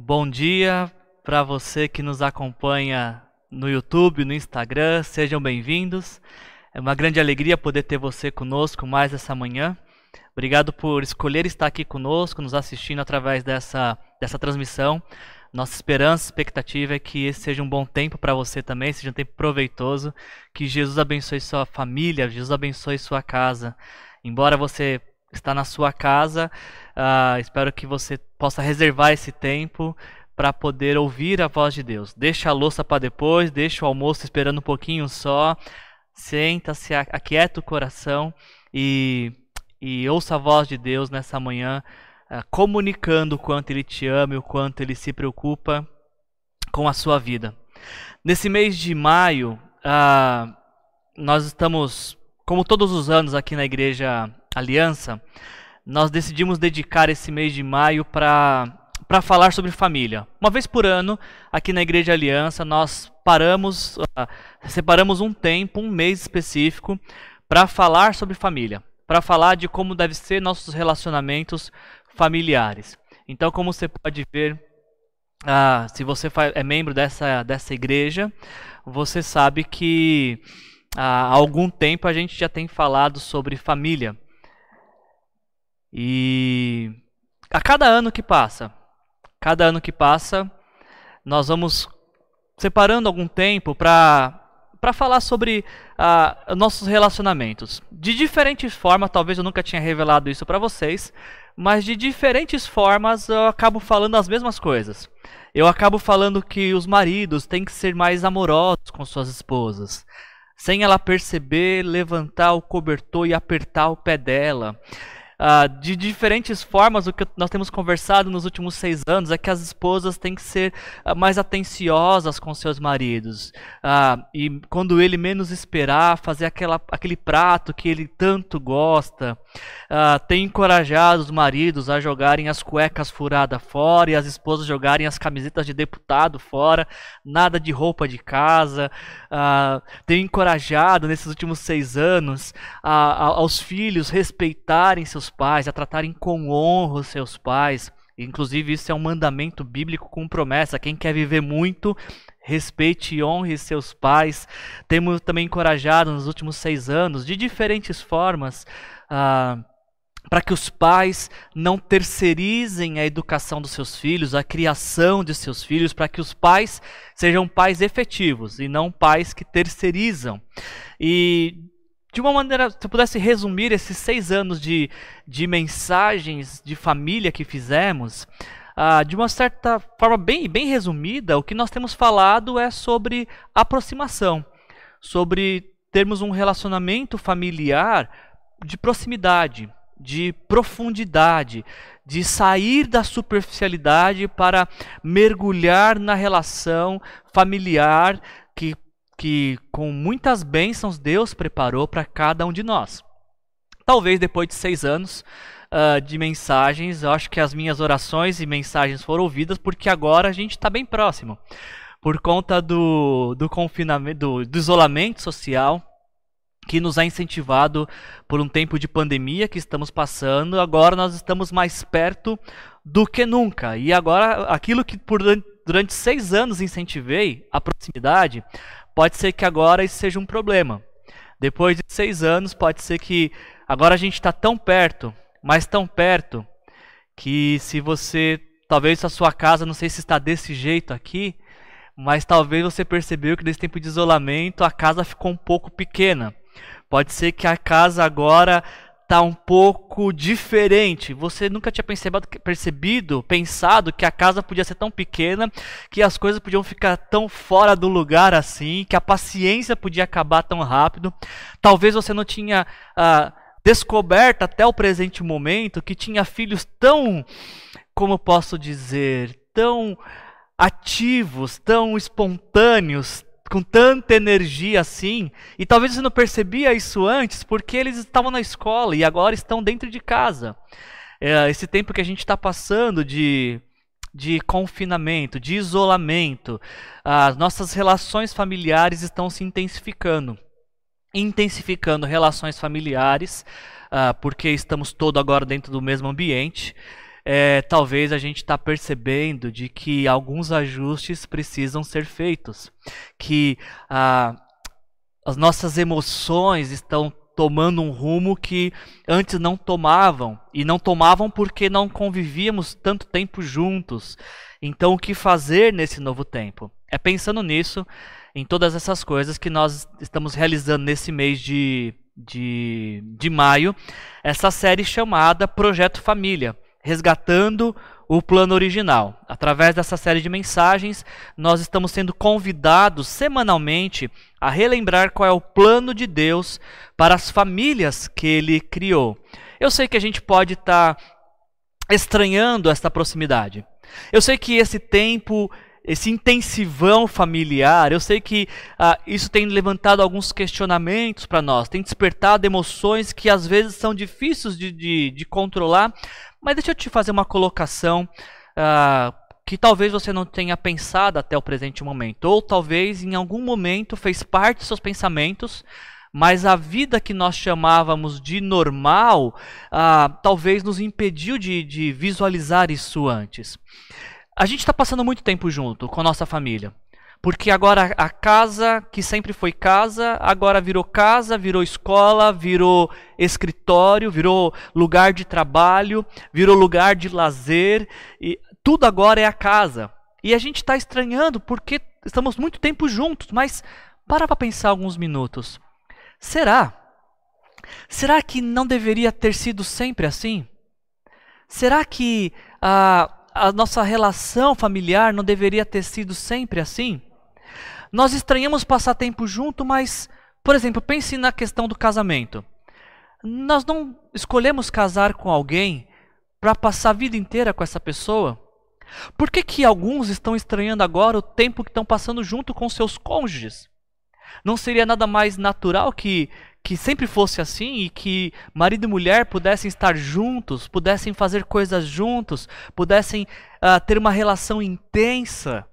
Bom dia para você que nos acompanha no YouTube, no Instagram, sejam bem-vindos. É uma grande alegria poder ter você conosco mais essa manhã. Obrigado por escolher estar aqui conosco, nos assistindo através dessa, dessa transmissão. Nossa esperança, expectativa é que esse seja um bom tempo para você também, seja um tempo proveitoso. Que Jesus abençoe sua família, Jesus abençoe sua casa. Embora você está na sua casa, uh, espero que você possa reservar esse tempo para poder ouvir a voz de Deus. Deixa a louça para depois, deixa o almoço esperando um pouquinho só. Senta-se, aquieta o coração e, e ouça a voz de Deus nessa manhã uh, comunicando o quanto Ele te ama e o quanto Ele se preocupa com a sua vida. Nesse mês de maio, uh, nós estamos, como todos os anos aqui na Igreja Aliança, nós decidimos dedicar esse mês de maio para para falar sobre família. Uma vez por ano, aqui na Igreja Aliança, nós paramos, uh, separamos um tempo, um mês específico, para falar sobre família, para falar de como deve ser nossos relacionamentos familiares. Então, como você pode ver, ah, se você é membro dessa, dessa igreja, você sabe que ah, há algum tempo a gente já tem falado sobre família. E a cada ano que passa, cada ano que passa, nós vamos separando algum tempo para para falar sobre uh, nossos relacionamentos. De diferentes formas, talvez eu nunca tinha revelado isso para vocês, mas de diferentes formas eu acabo falando as mesmas coisas. Eu acabo falando que os maridos têm que ser mais amorosos com suas esposas, sem ela perceber, levantar o cobertor e apertar o pé dela. Uh, de diferentes formas, o que nós temos conversado nos últimos seis anos é que as esposas têm que ser uh, mais atenciosas com seus maridos. Uh, e quando ele menos esperar, fazer aquela, aquele prato que ele tanto gosta. tem encorajado os maridos a jogarem as cuecas furadas fora e as esposas jogarem as camisetas de deputado fora. Nada de roupa de casa. tem encorajado nesses últimos seis anos aos filhos respeitarem seus pais, a tratarem com honra os seus pais. Inclusive, isso é um mandamento bíblico com promessa. Quem quer viver muito, respeite e honre seus pais. Temos também encorajado nos últimos seis anos, de diferentes formas, ah, para que os pais não terceirizem a educação dos seus filhos, a criação de seus filhos, para que os pais sejam pais efetivos e não pais que terceirizam. E de uma maneira, se eu pudesse resumir esses seis anos de, de mensagens de família que fizemos, uh, de uma certa forma bem, bem resumida, o que nós temos falado é sobre aproximação, sobre termos um relacionamento familiar de proximidade, de profundidade, de sair da superficialidade para mergulhar na relação familiar que que com muitas bênçãos Deus preparou para cada um de nós. Talvez depois de seis anos uh, de mensagens, eu acho que as minhas orações e mensagens foram ouvidas, porque agora a gente está bem próximo. Por conta do, do confinamento, do, do isolamento social, que nos ha incentivado por um tempo de pandemia que estamos passando, agora nós estamos mais perto do que nunca. E agora, aquilo que por, durante seis anos incentivei, a proximidade, pode ser que agora isso seja um problema. Depois de seis anos, pode ser que agora a gente está tão perto, mas tão perto, que se você, talvez a sua casa, não sei se está desse jeito aqui, mas talvez você percebeu que nesse tempo de isolamento a casa ficou um pouco pequena. Pode ser que a casa agora tá um pouco diferente. Você nunca tinha percebido, percebido, pensado que a casa podia ser tão pequena, que as coisas podiam ficar tão fora do lugar assim, que a paciência podia acabar tão rápido. Talvez você não tinha ah, descoberto até o presente momento que tinha filhos tão, como posso dizer, tão ativos, tão espontâneos, com tanta energia assim, e talvez você não percebia isso antes porque eles estavam na escola e agora estão dentro de casa. É, esse tempo que a gente está passando de, de confinamento, de isolamento, as nossas relações familiares estão se intensificando. Intensificando relações familiares, uh, porque estamos todos agora dentro do mesmo ambiente. É, talvez a gente está percebendo de que alguns ajustes precisam ser feitos, que ah, as nossas emoções estão tomando um rumo que antes não tomavam e não tomavam porque não convivíamos tanto tempo juntos. Então, o que fazer nesse novo tempo? É pensando nisso, em todas essas coisas que nós estamos realizando nesse mês de, de, de maio, essa série chamada Projeto Família, resgatando o plano original. Através dessa série de mensagens, nós estamos sendo convidados semanalmente a relembrar qual é o plano de Deus para as famílias que ele criou. Eu sei que a gente pode estar tá estranhando essa proximidade. Eu sei que esse tempo, esse intensivão familiar, eu sei que ah, isso tem levantado alguns questionamentos para nós, tem despertado emoções que às vezes são difíceis de, de, de controlar, mas deixa eu te fazer uma colocação ah, que talvez você não tenha pensado até o presente momento, ou talvez em algum momento fez parte dos seus pensamentos, mas a vida que nós chamávamos de normal ah, talvez nos impediu de, de visualizar isso antes. A gente está passando muito tempo junto com a nossa família. Porque agora a casa que sempre foi casa, agora virou casa, virou escola, virou escritório, virou lugar de trabalho, virou lugar de lazer, e tudo agora é a casa. E a gente está estranhando porque estamos muito tempo juntos, mas para para pensar alguns minutos. Será? Será que não deveria ter sido sempre assim? Será que a, a nossa relação familiar não deveria ter sido sempre assim? Nós estranhamos passar tempo junto, mas, por exemplo, pense na questão do casamento. Nós não escolhemos casar com alguém para passar a vida inteira com essa pessoa. Por que, que alguns estão estranhando agora o tempo que estão passando junto com seus cônjuges? Não seria nada mais natural que, que sempre fosse assim e que marido e mulher pudessem estar juntos, pudessem fazer coisas juntos, pudessem uh, ter uma relação intensa?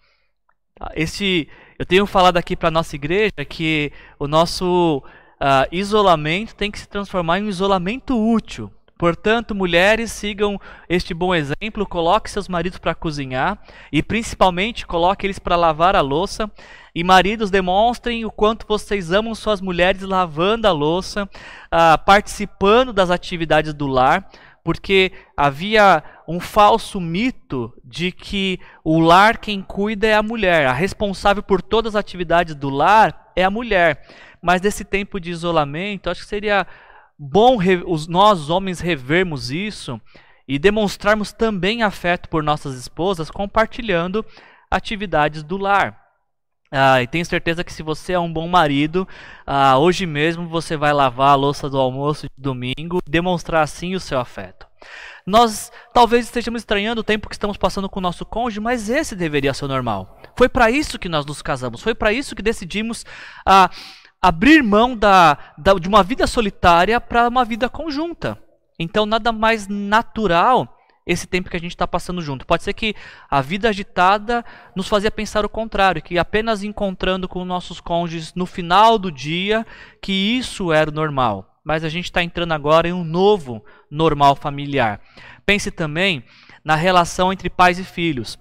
Esse, eu tenho falado aqui para nossa igreja que o nosso uh, isolamento tem que se transformar em um isolamento útil. Portanto, mulheres, sigam este bom exemplo, coloque seus maridos para cozinhar e principalmente coloque eles para lavar a louça. E maridos, demonstrem o quanto vocês amam suas mulheres lavando a louça, uh, participando das atividades do lar, porque havia um falso mito de que o lar quem cuida é a mulher, a responsável por todas as atividades do lar é a mulher. Mas nesse tempo de isolamento, acho que seria bom os nós homens revermos isso e demonstrarmos também afeto por nossas esposas compartilhando atividades do lar. Ah, e tenho certeza que se você é um bom marido, ah, hoje mesmo você vai lavar a louça do almoço de domingo e demonstrar assim o seu afeto. Nós talvez estejamos estranhando o tempo que estamos passando com o nosso cônjuge, mas esse deveria ser o normal. Foi para isso que nós nos casamos, foi para isso que decidimos ah, abrir mão da, da, de uma vida solitária para uma vida conjunta. Então, nada mais natural esse tempo que a gente está passando junto. Pode ser que a vida agitada nos fazia pensar o contrário, que apenas encontrando com nossos cônjuges no final do dia, que isso era normal. Mas a gente está entrando agora em um novo normal familiar. Pense também na relação entre pais e filhos.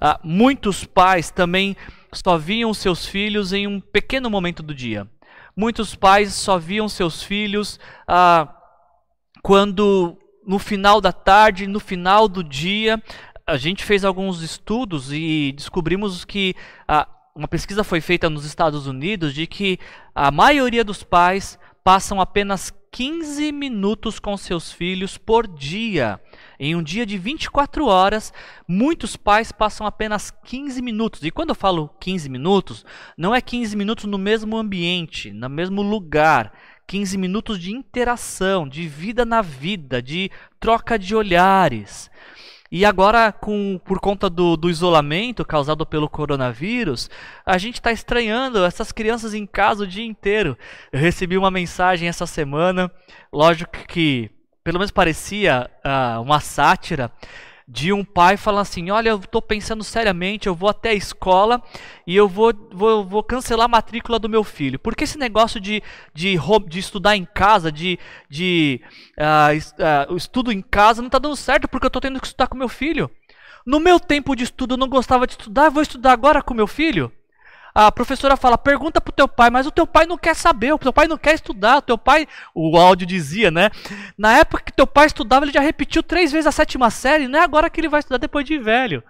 Ah, muitos pais também só viam seus filhos em um pequeno momento do dia. Muitos pais só viam seus filhos ah, quando no final da tarde, no final do dia, a gente fez alguns estudos e descobrimos que ah, uma pesquisa foi feita nos Estados Unidos de que a maioria dos pais passam apenas 15 minutos com seus filhos por dia. Em um dia de 24 horas, muitos pais passam apenas 15 minutos. E quando eu falo 15 minutos, não é 15 minutos no mesmo ambiente, no mesmo lugar. 15 minutos de interação, de vida na vida, de troca de olhares. E agora, com, por conta do, do, isolamento causado pelo coronavírus, a gente está estranhando essas crianças em casa o dia inteiro. Eu recebi uma mensagem essa semana, lógico que pelo menos parecia uh, uma sátira, de um pai falando assim: Olha, eu estou pensando seriamente, eu vou até a escola e eu vou, vou, vou cancelar a matrícula do meu filho. Porque esse negócio de, de, de estudar em casa, de, de uh, uh, estudo em casa, não está dando certo porque eu estou tendo que estudar com meu filho. No meu tempo de estudo eu não gostava de estudar, vou estudar agora com meu filho? A professora fala: pergunta pro teu pai, mas o teu pai não quer saber, o teu pai não quer estudar, o teu pai, o áudio dizia, né? Na época que teu pai estudava, ele já repetiu três vezes a sétima série, não é agora que ele vai estudar depois de velho.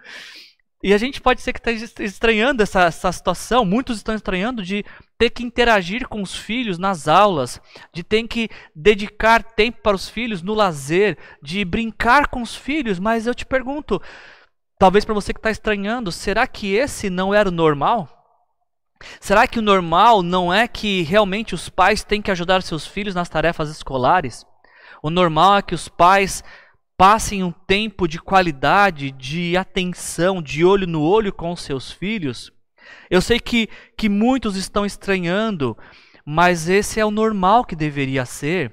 E a gente pode ser que esteja estranhando essa, essa situação, muitos estão estranhando de ter que interagir com os filhos nas aulas, de ter que dedicar tempo para os filhos no lazer, de brincar com os filhos, mas eu te pergunto, talvez para você que está estranhando, será que esse não era o normal? Será que o normal não é que realmente os pais têm que ajudar seus filhos nas tarefas escolares? O normal é que os pais passem um tempo de qualidade, de atenção, de olho no olho com seus filhos? Eu sei que, que muitos estão estranhando, mas esse é o normal que deveria ser.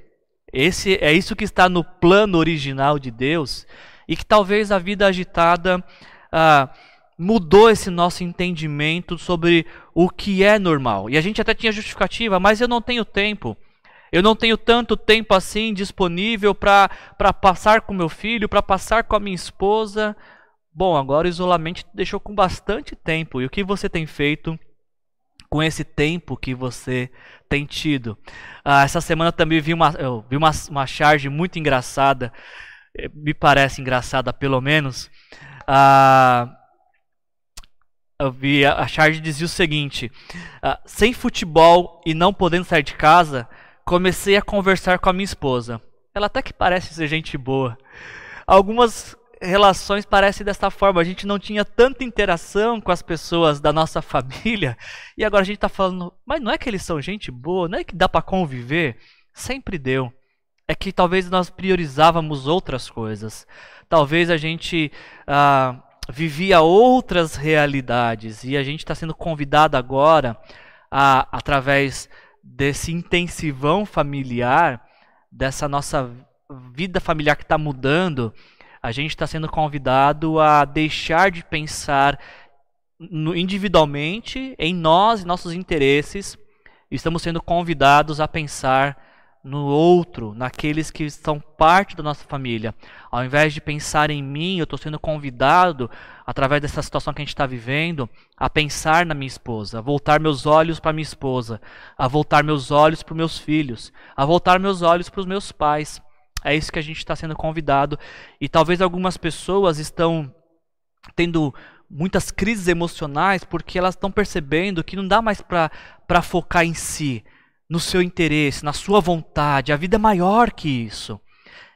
Esse é isso que está no plano original de Deus e que talvez a vida agitada ah, mudou esse nosso entendimento sobre o que é normal. E a gente até tinha justificativa, mas eu não tenho tempo. Eu não tenho tanto tempo assim disponível para passar com meu filho, para passar com a minha esposa. Bom, agora o isolamento deixou com bastante tempo. E o que você tem feito com esse tempo que você tem tido? Ah, essa semana também vi uma, eu vi uma, uma charge muito engraçada. Eh, me parece engraçada, pelo menos. Ah, vi a charge dizia o seguinte: uh, sem futebol e não podendo sair de casa, comecei a conversar com a minha esposa. Ela até que parece ser gente boa. Algumas relações parecem dessa forma. A gente não tinha tanta interação com as pessoas da nossa família e agora a gente está falando, mas não é que eles são gente boa, não é que dá para conviver? Sempre deu. É que talvez nós priorizávamos outras coisas. Talvez a gente uh, vivia outras realidades e a gente está sendo convidado agora, a, através desse intensivão familiar, dessa nossa vida familiar que está mudando, a gente está sendo convidado a deixar de pensar individualmente em nós e nossos interesses. Estamos sendo convidados a pensar no outro, naqueles que são parte da nossa família. Ao invés de pensar em mim, eu estou sendo convidado, através dessa situação que a gente está vivendo, a pensar na minha esposa, a voltar meus olhos para minha esposa, a voltar meus olhos para os meus filhos, a voltar meus olhos para os meus pais. É isso que a gente está sendo convidado. E talvez algumas pessoas estão tendo muitas crises emocionais porque elas estão percebendo que não dá mais para focar em si no seu interesse, na sua vontade. A vida é maior que isso.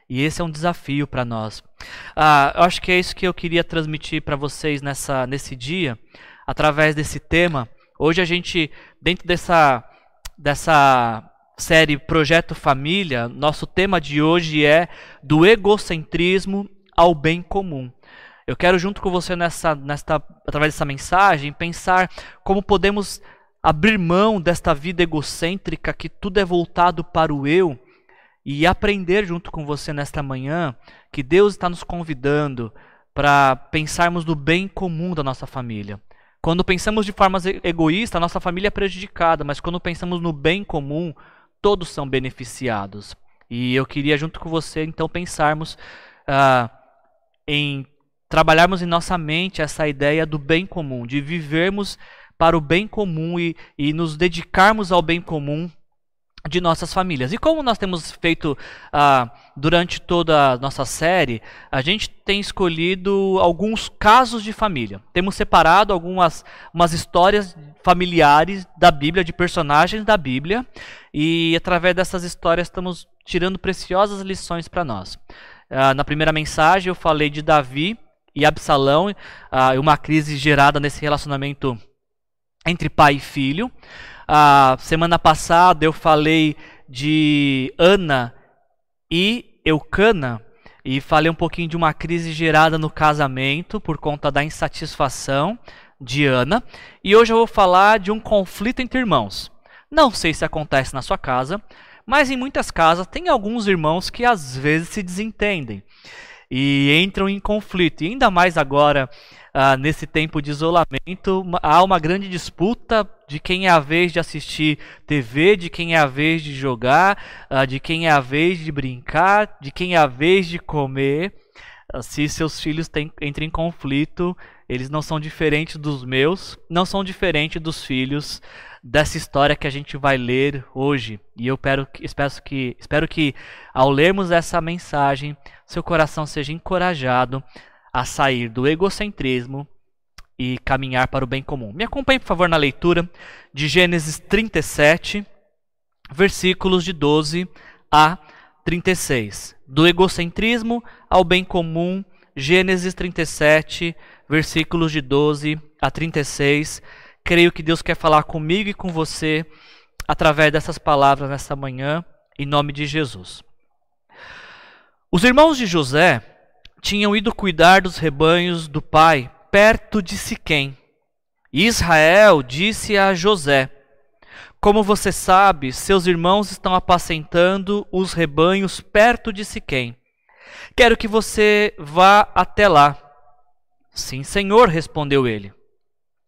E esse é um desafio para nós. Ah, eu acho que é isso que eu queria transmitir para vocês nessa, nesse dia, através desse tema. Hoje a gente, dentro dessa, dessa série Projeto Família, nosso tema de hoje é do egocentrismo ao bem comum. Eu quero, junto com você, nessa, nesta, através dessa mensagem, pensar como podemos abrir mão desta vida egocêntrica que tudo é voltado para o eu e aprender junto com você nesta manhã que Deus está nos convidando para pensarmos no bem comum da nossa família. Quando pensamos de forma egoísta, a nossa família é prejudicada, mas quando pensamos no bem comum, todos são beneficiados. E eu queria, junto com você, então, pensarmos uh, em trabalharmos em nossa mente essa ideia do bem comum, de vivermos para o bem comum e, e nos dedicarmos ao bem comum de nossas famílias. E como nós temos feito ah, durante toda a nossa série, a gente tem escolhido alguns casos de família. Temos separado algumas umas histórias familiares da Bíblia, de personagens da Bíblia, e através dessas histórias estamos tirando preciosas lições para nós. Ah, na primeira mensagem eu falei de Davi e Absalão, ah, uma crise gerada nesse relacionamento entre pai e filho. A semana passada eu falei de Ana e Eucana e falei um pouquinho de uma crise gerada no casamento por conta da insatisfação de Ana. E hoje eu vou falar de um conflito entre irmãos. Não sei se acontece na sua casa, mas em muitas casas tem alguns irmãos que às vezes se desentendem. e entram em conflito. E ainda mais agora, ah, nesse tempo de isolamento, há uma grande disputa de quem é a vez de assistir TV, de quem é a vez de jogar, ah, de quem é a vez de brincar, de quem é a vez de comer. Ah, se seus filhos têm, entram em conflito, eles não são diferentes dos meus, não são diferentes dos filhos dessa história que a gente vai ler hoje. E eu espero, espero, que, espero que, ao lermos essa mensagem, seu coração seja encorajado a sair do egocentrismo e caminhar para o bem comum. Me acompanhe, por favor, na leitura de Gênesis 37, versículos de 12 a 36. Do egocentrismo ao bem comum, Gênesis 37, versículos de 12 a 36 creio que Deus quer falar comigo e com você através dessas palavras nessa manhã, em nome de Jesus. Os irmãos de José tinham ido cuidar dos rebanhos do pai perto de Siquém. Israel disse a José: Como você sabe, seus irmãos estão apacentando os rebanhos perto de Siquém. Quero que você vá até lá. Sim, senhor, respondeu ele.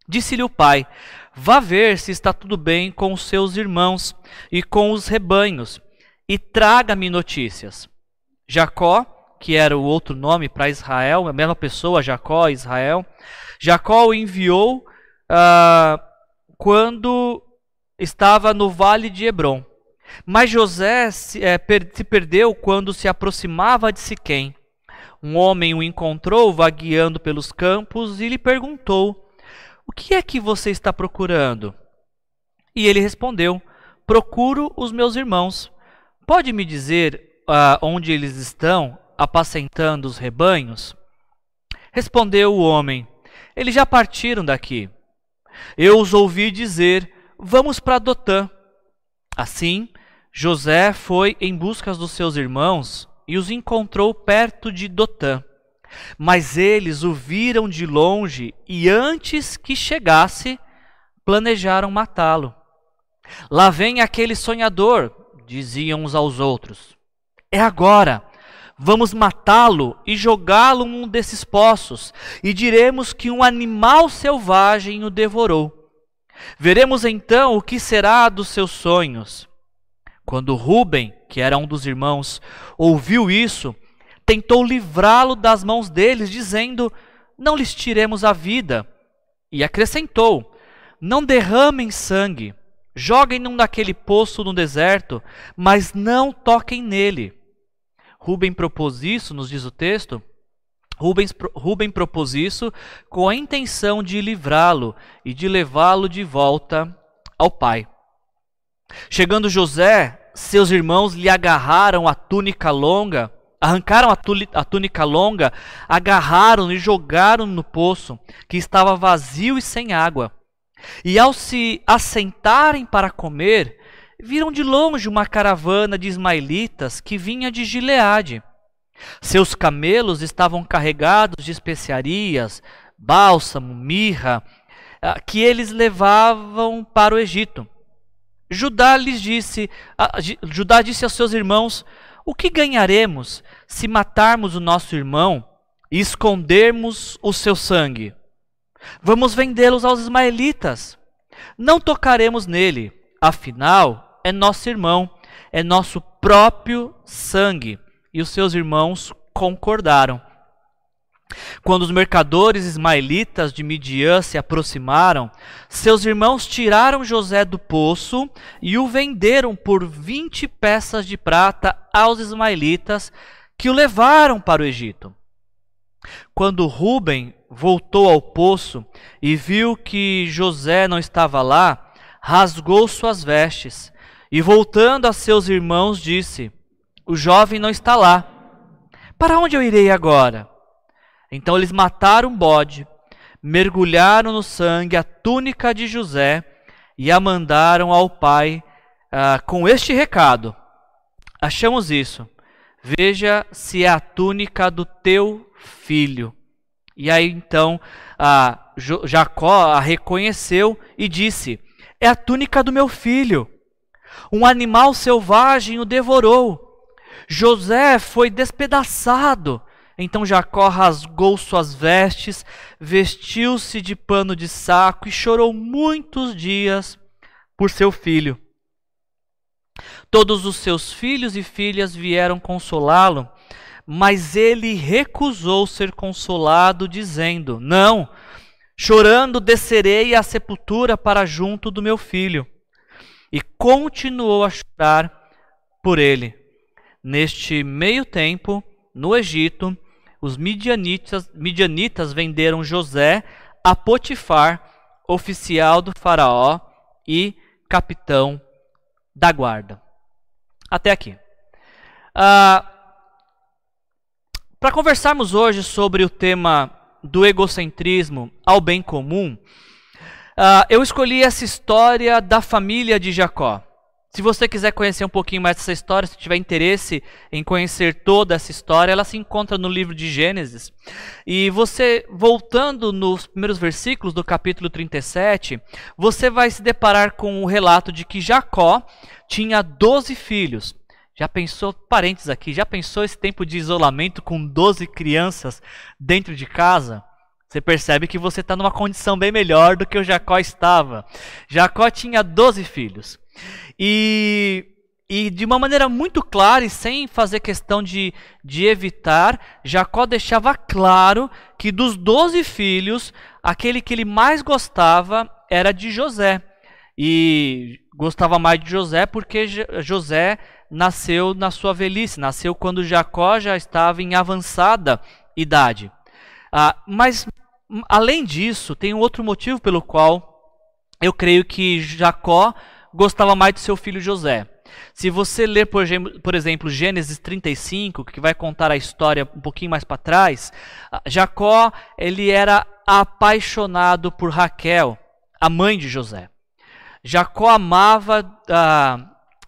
Disse-lhe o pai: Vá ver se está tudo bem com os seus irmãos e com os rebanhos, e traga-me notícias. Jacó, que era o outro nome para Israel, a mesma pessoa, Jacó, Israel, Jacó o enviou uh, quando estava no vale de Hebron. Mas José se, é, per, se perdeu quando se aproximava de Siquém. Um homem o encontrou vagueando pelos campos e lhe perguntou: o que é que você está procurando? E ele respondeu: Procuro os meus irmãos. Pode me dizer uh, onde eles estão apacentando os rebanhos? Respondeu o homem: Eles já partiram daqui. Eu os ouvi dizer: Vamos para Dotã. Assim, José foi em busca dos seus irmãos e os encontrou perto de Dotã. Mas eles o viram de longe e antes que chegasse, planejaram matá-lo. Lá vem aquele sonhador, diziam uns aos outros. É agora. Vamos matá-lo e jogá-lo num desses poços, e diremos que um animal selvagem o devorou. Veremos então o que será dos seus sonhos. Quando Ruben, que era um dos irmãos, ouviu isso, tentou livrá-lo das mãos deles, dizendo: Não lhes tiremos a vida. E acrescentou: Não derramem sangue, joguem-no naquele poço no deserto, mas não toquem nele. Rubem propôs isso, nos diz o texto. Rubens, Rubem propôs isso com a intenção de livrá-lo e de levá-lo de volta ao pai. Chegando José, seus irmãos lhe agarraram a túnica longa Arrancaram a túnica longa, agarraram e jogaram no poço, que estava vazio e sem água. E ao se assentarem para comer, viram de longe uma caravana de ismaelitas que vinha de Gileade. Seus camelos estavam carregados de especiarias, bálsamo, mirra, ah, que eles levavam para o Egito. Judá lhes disse, ah, Judá disse aos seus irmãos: o que ganharemos se matarmos o nosso irmão e escondermos o seu sangue? Vamos vendê-los aos ismaelitas. Não tocaremos nele, afinal, é nosso irmão, é nosso próprio sangue. E os seus irmãos concordaram. Quando os mercadores ismaelitas de Midian se aproximaram, seus irmãos tiraram José do poço e o venderam por vinte peças de prata aos ismaelitas, que o levaram para o Egito. Quando Ruben voltou ao poço e viu que José não estava lá, rasgou suas vestes e, voltando a seus irmãos, disse: O jovem não está lá. Para onde eu irei agora? Então eles mataram bode, mergulharam no sangue a túnica de José e a mandaram ao pai uh, com este recado: Achamos isso. Veja se é a túnica do teu filho. E aí então Jacó a reconheceu e disse: É a túnica do meu filho. Um animal selvagem o devorou. José foi despedaçado Então Jacó rasgou suas vestes, vestiu-se de pano de saco e chorou muitos dias por seu filho. Todos os seus filhos e filhas vieram consolá-lo, mas ele recusou ser consolado, dizendo: Não, chorando descerei à sepultura para junto do meu filho. E continuou a chorar por ele. Neste meio tempo, no Egito, os midianitas, midianitas venderam José a Potifar, oficial do Faraó e capitão da guarda. Até aqui. Ah, Para conversarmos hoje sobre o tema do egocentrismo ao bem comum, ah, eu escolhi essa história da família de Jacó. Se você quiser conhecer um pouquinho mais dessa história, se tiver interesse em conhecer toda essa história, ela se encontra no livro de Gênesis. E você, voltando nos primeiros versículos do capítulo 37, você vai se deparar com o relato de que Jacó tinha 12 filhos. Já pensou, parênteses aqui, já pensou esse tempo de isolamento com 12 crianças dentro de casa? Você percebe que você está numa condição bem melhor do que o Jacó estava. Jacó tinha 12 filhos. E, e de uma maneira muito clara e sem fazer questão de, de evitar, Jacó deixava claro que dos doze filhos, aquele que ele mais gostava era de José. E gostava mais de José porque José nasceu na sua velhice, nasceu quando Jacó já estava em avançada idade. Ah, mas, além disso, tem um outro motivo pelo qual eu creio que Jacó gostava mais de seu filho José. Se você ler, por exemplo, Gênesis 35, que vai contar a história um pouquinho mais para trás, Jacó ele era apaixonado por Raquel, a mãe de José. Jacó amava a,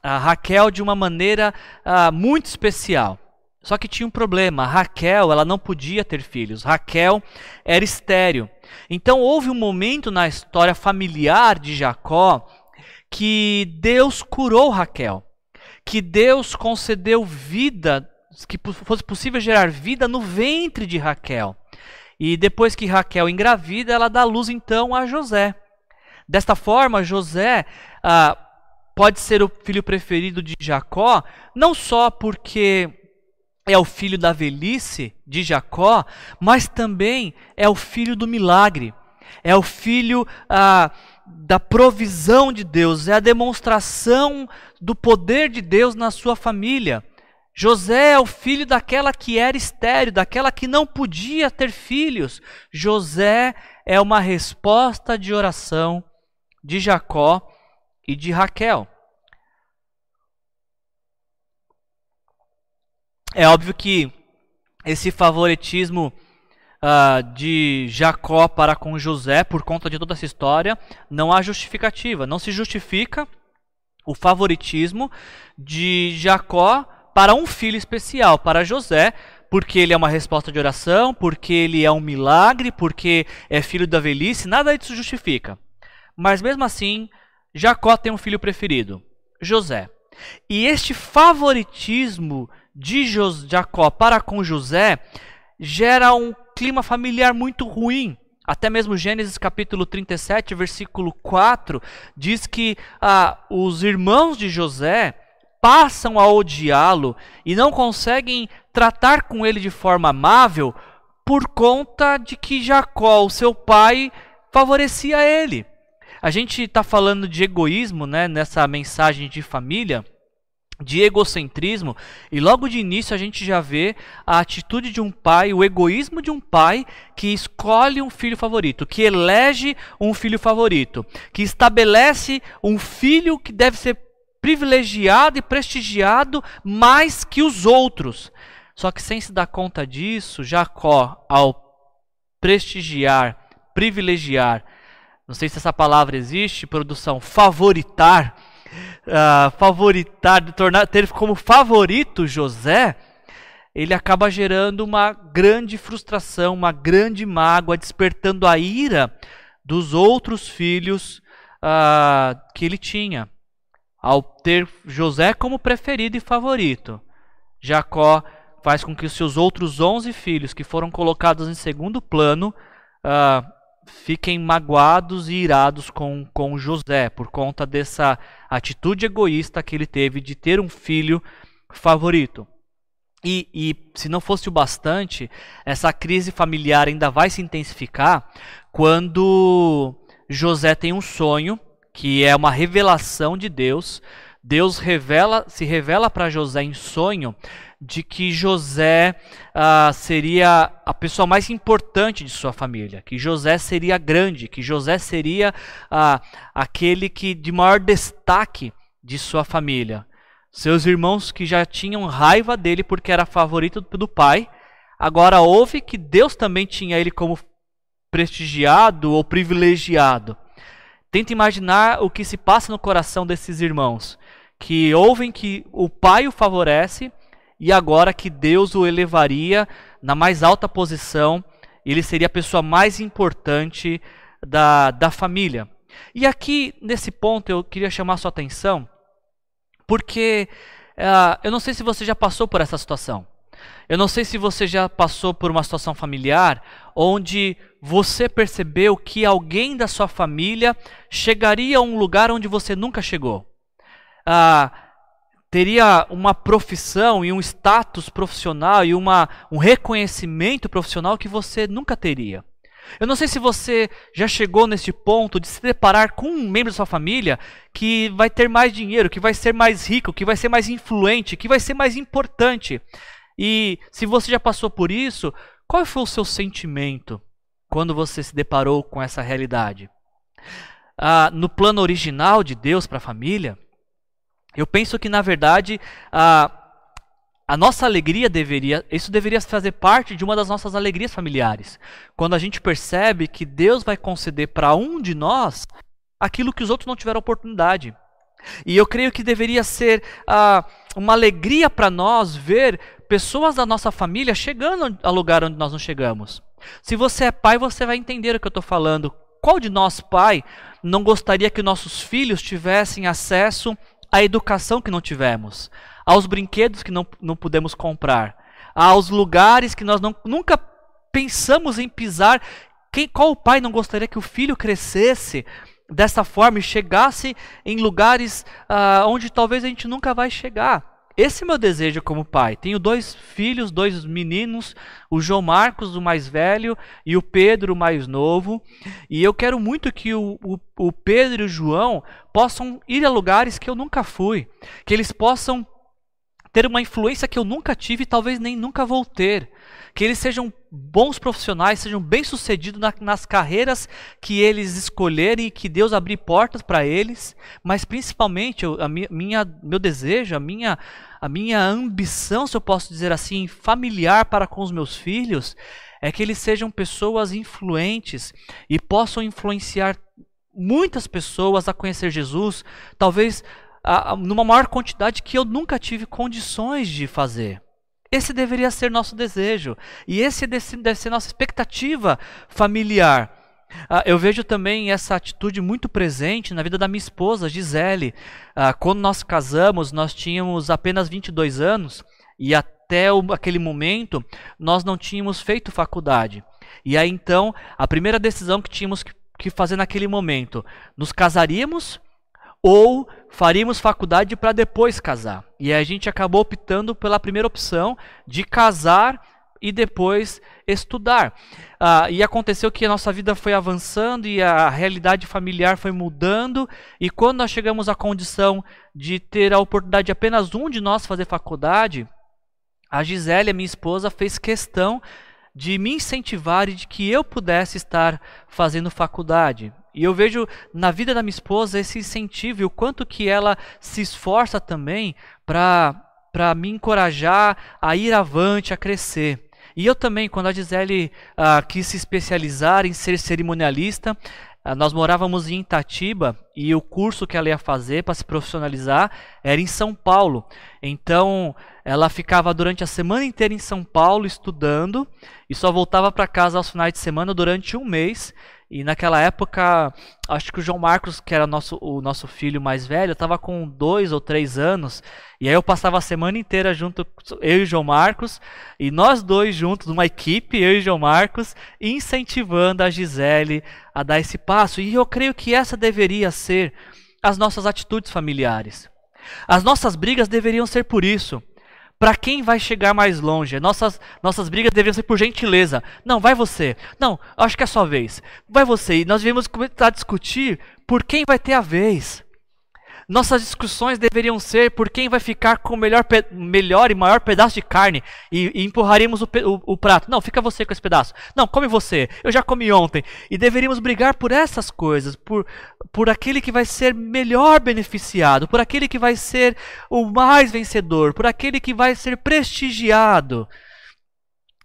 a Raquel de uma maneira a, muito especial. Só que tinha um problema. Raquel, ela não podia ter filhos. Raquel era estéril. Então houve um momento na história familiar de Jacó que Deus curou Raquel, que Deus concedeu vida, que fosse possível gerar vida no ventre de Raquel. E depois que Raquel engravida, ela dá luz então a José. Desta forma, José ah, pode ser o filho preferido de Jacó, não só porque é o filho da velhice de Jacó, mas também é o filho do milagre. É o filho ah, da provisão de Deus, é a demonstração do poder de Deus na sua família. José é o filho daquela que era estéreo, daquela que não podia ter filhos. José é uma resposta de oração de Jacó e de Raquel. É óbvio que esse favoritismo uh, de Jacó para com José por conta de toda essa história, não há justificativa. Não se justifica o favoritismo de Jacó para um filho especial, para José, porque ele é uma resposta de oração, porque ele é um milagre, porque é filho da velhice, nada disso justifica. Mas mesmo assim, Jacó tem um filho preferido, José. E este favoritismo de Jacó para com José gera um clima familiar muito ruim. Até mesmo Gênesis capítulo 37, versículo 4, diz que ah, os irmãos de José passam a odiá-lo e não conseguem tratar com ele de forma amável por conta de que Jacó, o seu pai, favorecia ele. A gente está falando de egoísmo né, nessa mensagem de família de egocentrismo, e logo de início a gente já vê a atitude de um pai, o egoísmo de um pai que escolhe um filho favorito, que elege um filho favorito, que estabelece um filho que deve ser privilegiado e prestigiado mais que os outros. Só que sem se dar conta disso, Jacó, ao prestigiar, privilegiar, não sei se essa palavra existe, produção, favoritar, uh, favoritar, tornar, ter como favorito José, ele acaba gerando uma grande frustração, uma grande mágoa, despertando a ira dos outros filhos uh, que ele tinha. Ao ter José como preferido e favorito, Jacó faz com que os seus outros 11 filhos, que foram colocados em segundo plano, uh, fiquem magoados e irados com, com José, por conta dessa atitude egoísta que ele teve de ter um filho favorito. E, e, se não fosse o bastante, essa crise familiar ainda vai se intensificar quando José tem um sonho, que é uma revelação de Deus. Deus revela, se revela para José em sonho de que José ah, seria a pessoa mais importante de sua família, que José seria grande, que José seria ah, aquele que de maior destaque de sua família. Seus irmãos que já tinham raiva dele porque era favorito do pai, agora ouve que Deus também tinha ele como prestigiado ou privilegiado. Tenta imaginar o que se passa no coração desses irmãos, que ouvem que o pai o favorece e agora que Deus o elevaria na mais alta posição, ele seria a pessoa mais importante da, da família. E aqui, nesse ponto, eu queria chamar sua atenção, porque uh, eu não sei se você já passou por essa situação. Eu não sei se você já passou por uma situação familiar onde você percebeu que alguém da sua família chegaria a um lugar onde você nunca chegou. Uh, teria uma profissão e um status profissional e uma, um reconhecimento profissional que você nunca teria. Eu não sei se você já chegou nesse ponto de se deparar com um membro da sua família que vai ter mais dinheiro, que vai ser mais rico, que vai ser mais influente, que vai ser mais importante. E se você já passou por isso, qual foi o seu sentimento quando você se deparou com essa realidade? Ah, no plano original de Deus para a família, eu penso que, na verdade, a, a nossa alegria deveria, isso deveria fazer parte de uma das nossas alegrias familiares. Quando a gente percebe que Deus vai conceder para um de nós aquilo que os outros não tiveram oportunidade. E eu creio que deveria ser uma alegria para nós ver pessoas da nossa família chegando ao lugar onde nós não chegamos. Se você é pai, você vai entender o que eu estou falando. Qual de nós, pai, não gostaria que nossos filhos tivessem acesso à educação que não tivemos, aos brinquedos que não, não pudemos comprar, aos lugares que nós não, nunca pensamos em pisar. Quem, qual pai não gostaria que o filho crescesse dessa forma e chegasse em lugares uh, onde talvez a gente nunca vai chegar? Esse é meu desejo como pai. Tenho dois filhos, dois meninos, o João Marcos, o mais velho, e o Pedro, o mais novo. E eu quero muito que o, o, o Pedro e o João possam ir a lugares que eu nunca fui. Que eles possam ter uma influência que eu nunca tive e talvez nem nunca vou ter. Que eles sejam bons profissionais, sejam bem-sucedidos na, nas carreiras que eles escolherem e que Deus abrir portas para eles, mas principalmente a minha, meu desejo, a minha, a minha ambição, se eu posso dizer assim, familiar para com os meus filhos, é que eles sejam pessoas influentes e possam influenciar muitas pessoas a conhecer Jesus, talvez a, a, numa maior quantidade que eu nunca tive condições de fazer. Esse deveria ser nosso desejo. E esse deve ser nossa expectativa familiar. Ah, eu vejo também essa atitude muito presente na vida da minha esposa, Gisele. Ah, quando nós casamos, nós tínhamos apenas 22 anos e até aquele momento nós não tínhamos feito faculdade. E aí então, a primeira decisão que tínhamos que fazer naquele momento, nos casaríamos ou faríamos faculdade para depois casar. E a gente acabou optando pela primeira opção de casar e depois estudar. Ah, e aconteceu que a nossa vida foi avançando e a realidade familiar foi mudando. E quando nós chegamos à condição de ter a oportunidade de apenas um de nós fazer faculdade, a Gisele, minha esposa, fez questão de me incentivar e de que eu pudesse estar fazendo faculdade. E eu vejo na vida da minha esposa esse incentivo e o quanto que ela se esforça também para para me encorajar a ir avante, a crescer. E eu também, quando a Gisele uh, quis se especializar em ser cerimonialista, uh, nós morávamos em Itatiba e o curso que ela ia fazer para se profissionalizar era em São Paulo. Então, ela ficava durante a semana inteira em São Paulo estudando e só voltava para casa aos finais de semana durante um mês E naquela época, acho que o João Marcos, que era nosso, o nosso filho mais velho, estava com dois ou três anos. E aí eu passava a semana inteira junto, eu e o João Marcos, e nós dois juntos, uma equipe, eu e o João Marcos, incentivando a Gisele a dar esse passo. E eu creio que essa deveria ser as nossas atitudes familiares. As nossas brigas deveriam ser por isso para quem vai chegar mais longe. Nossas, nossas brigas deveriam ser por gentileza. Não, vai você. Não, acho que é a sua vez. Vai você. E nós devemos começar a discutir por quem vai ter a vez. Nossas discussões deveriam ser por quem vai ficar com o melhor, melhor e maior pedaço de carne e, e empurraríamos o, o, o, prato. Não, fica você com esse pedaço. Não, come você. Eu já comi ontem. E deveríamos brigar por essas coisas, por, por aquele que vai ser melhor beneficiado, por aquele que vai ser o mais vencedor, por aquele que vai ser prestigiado.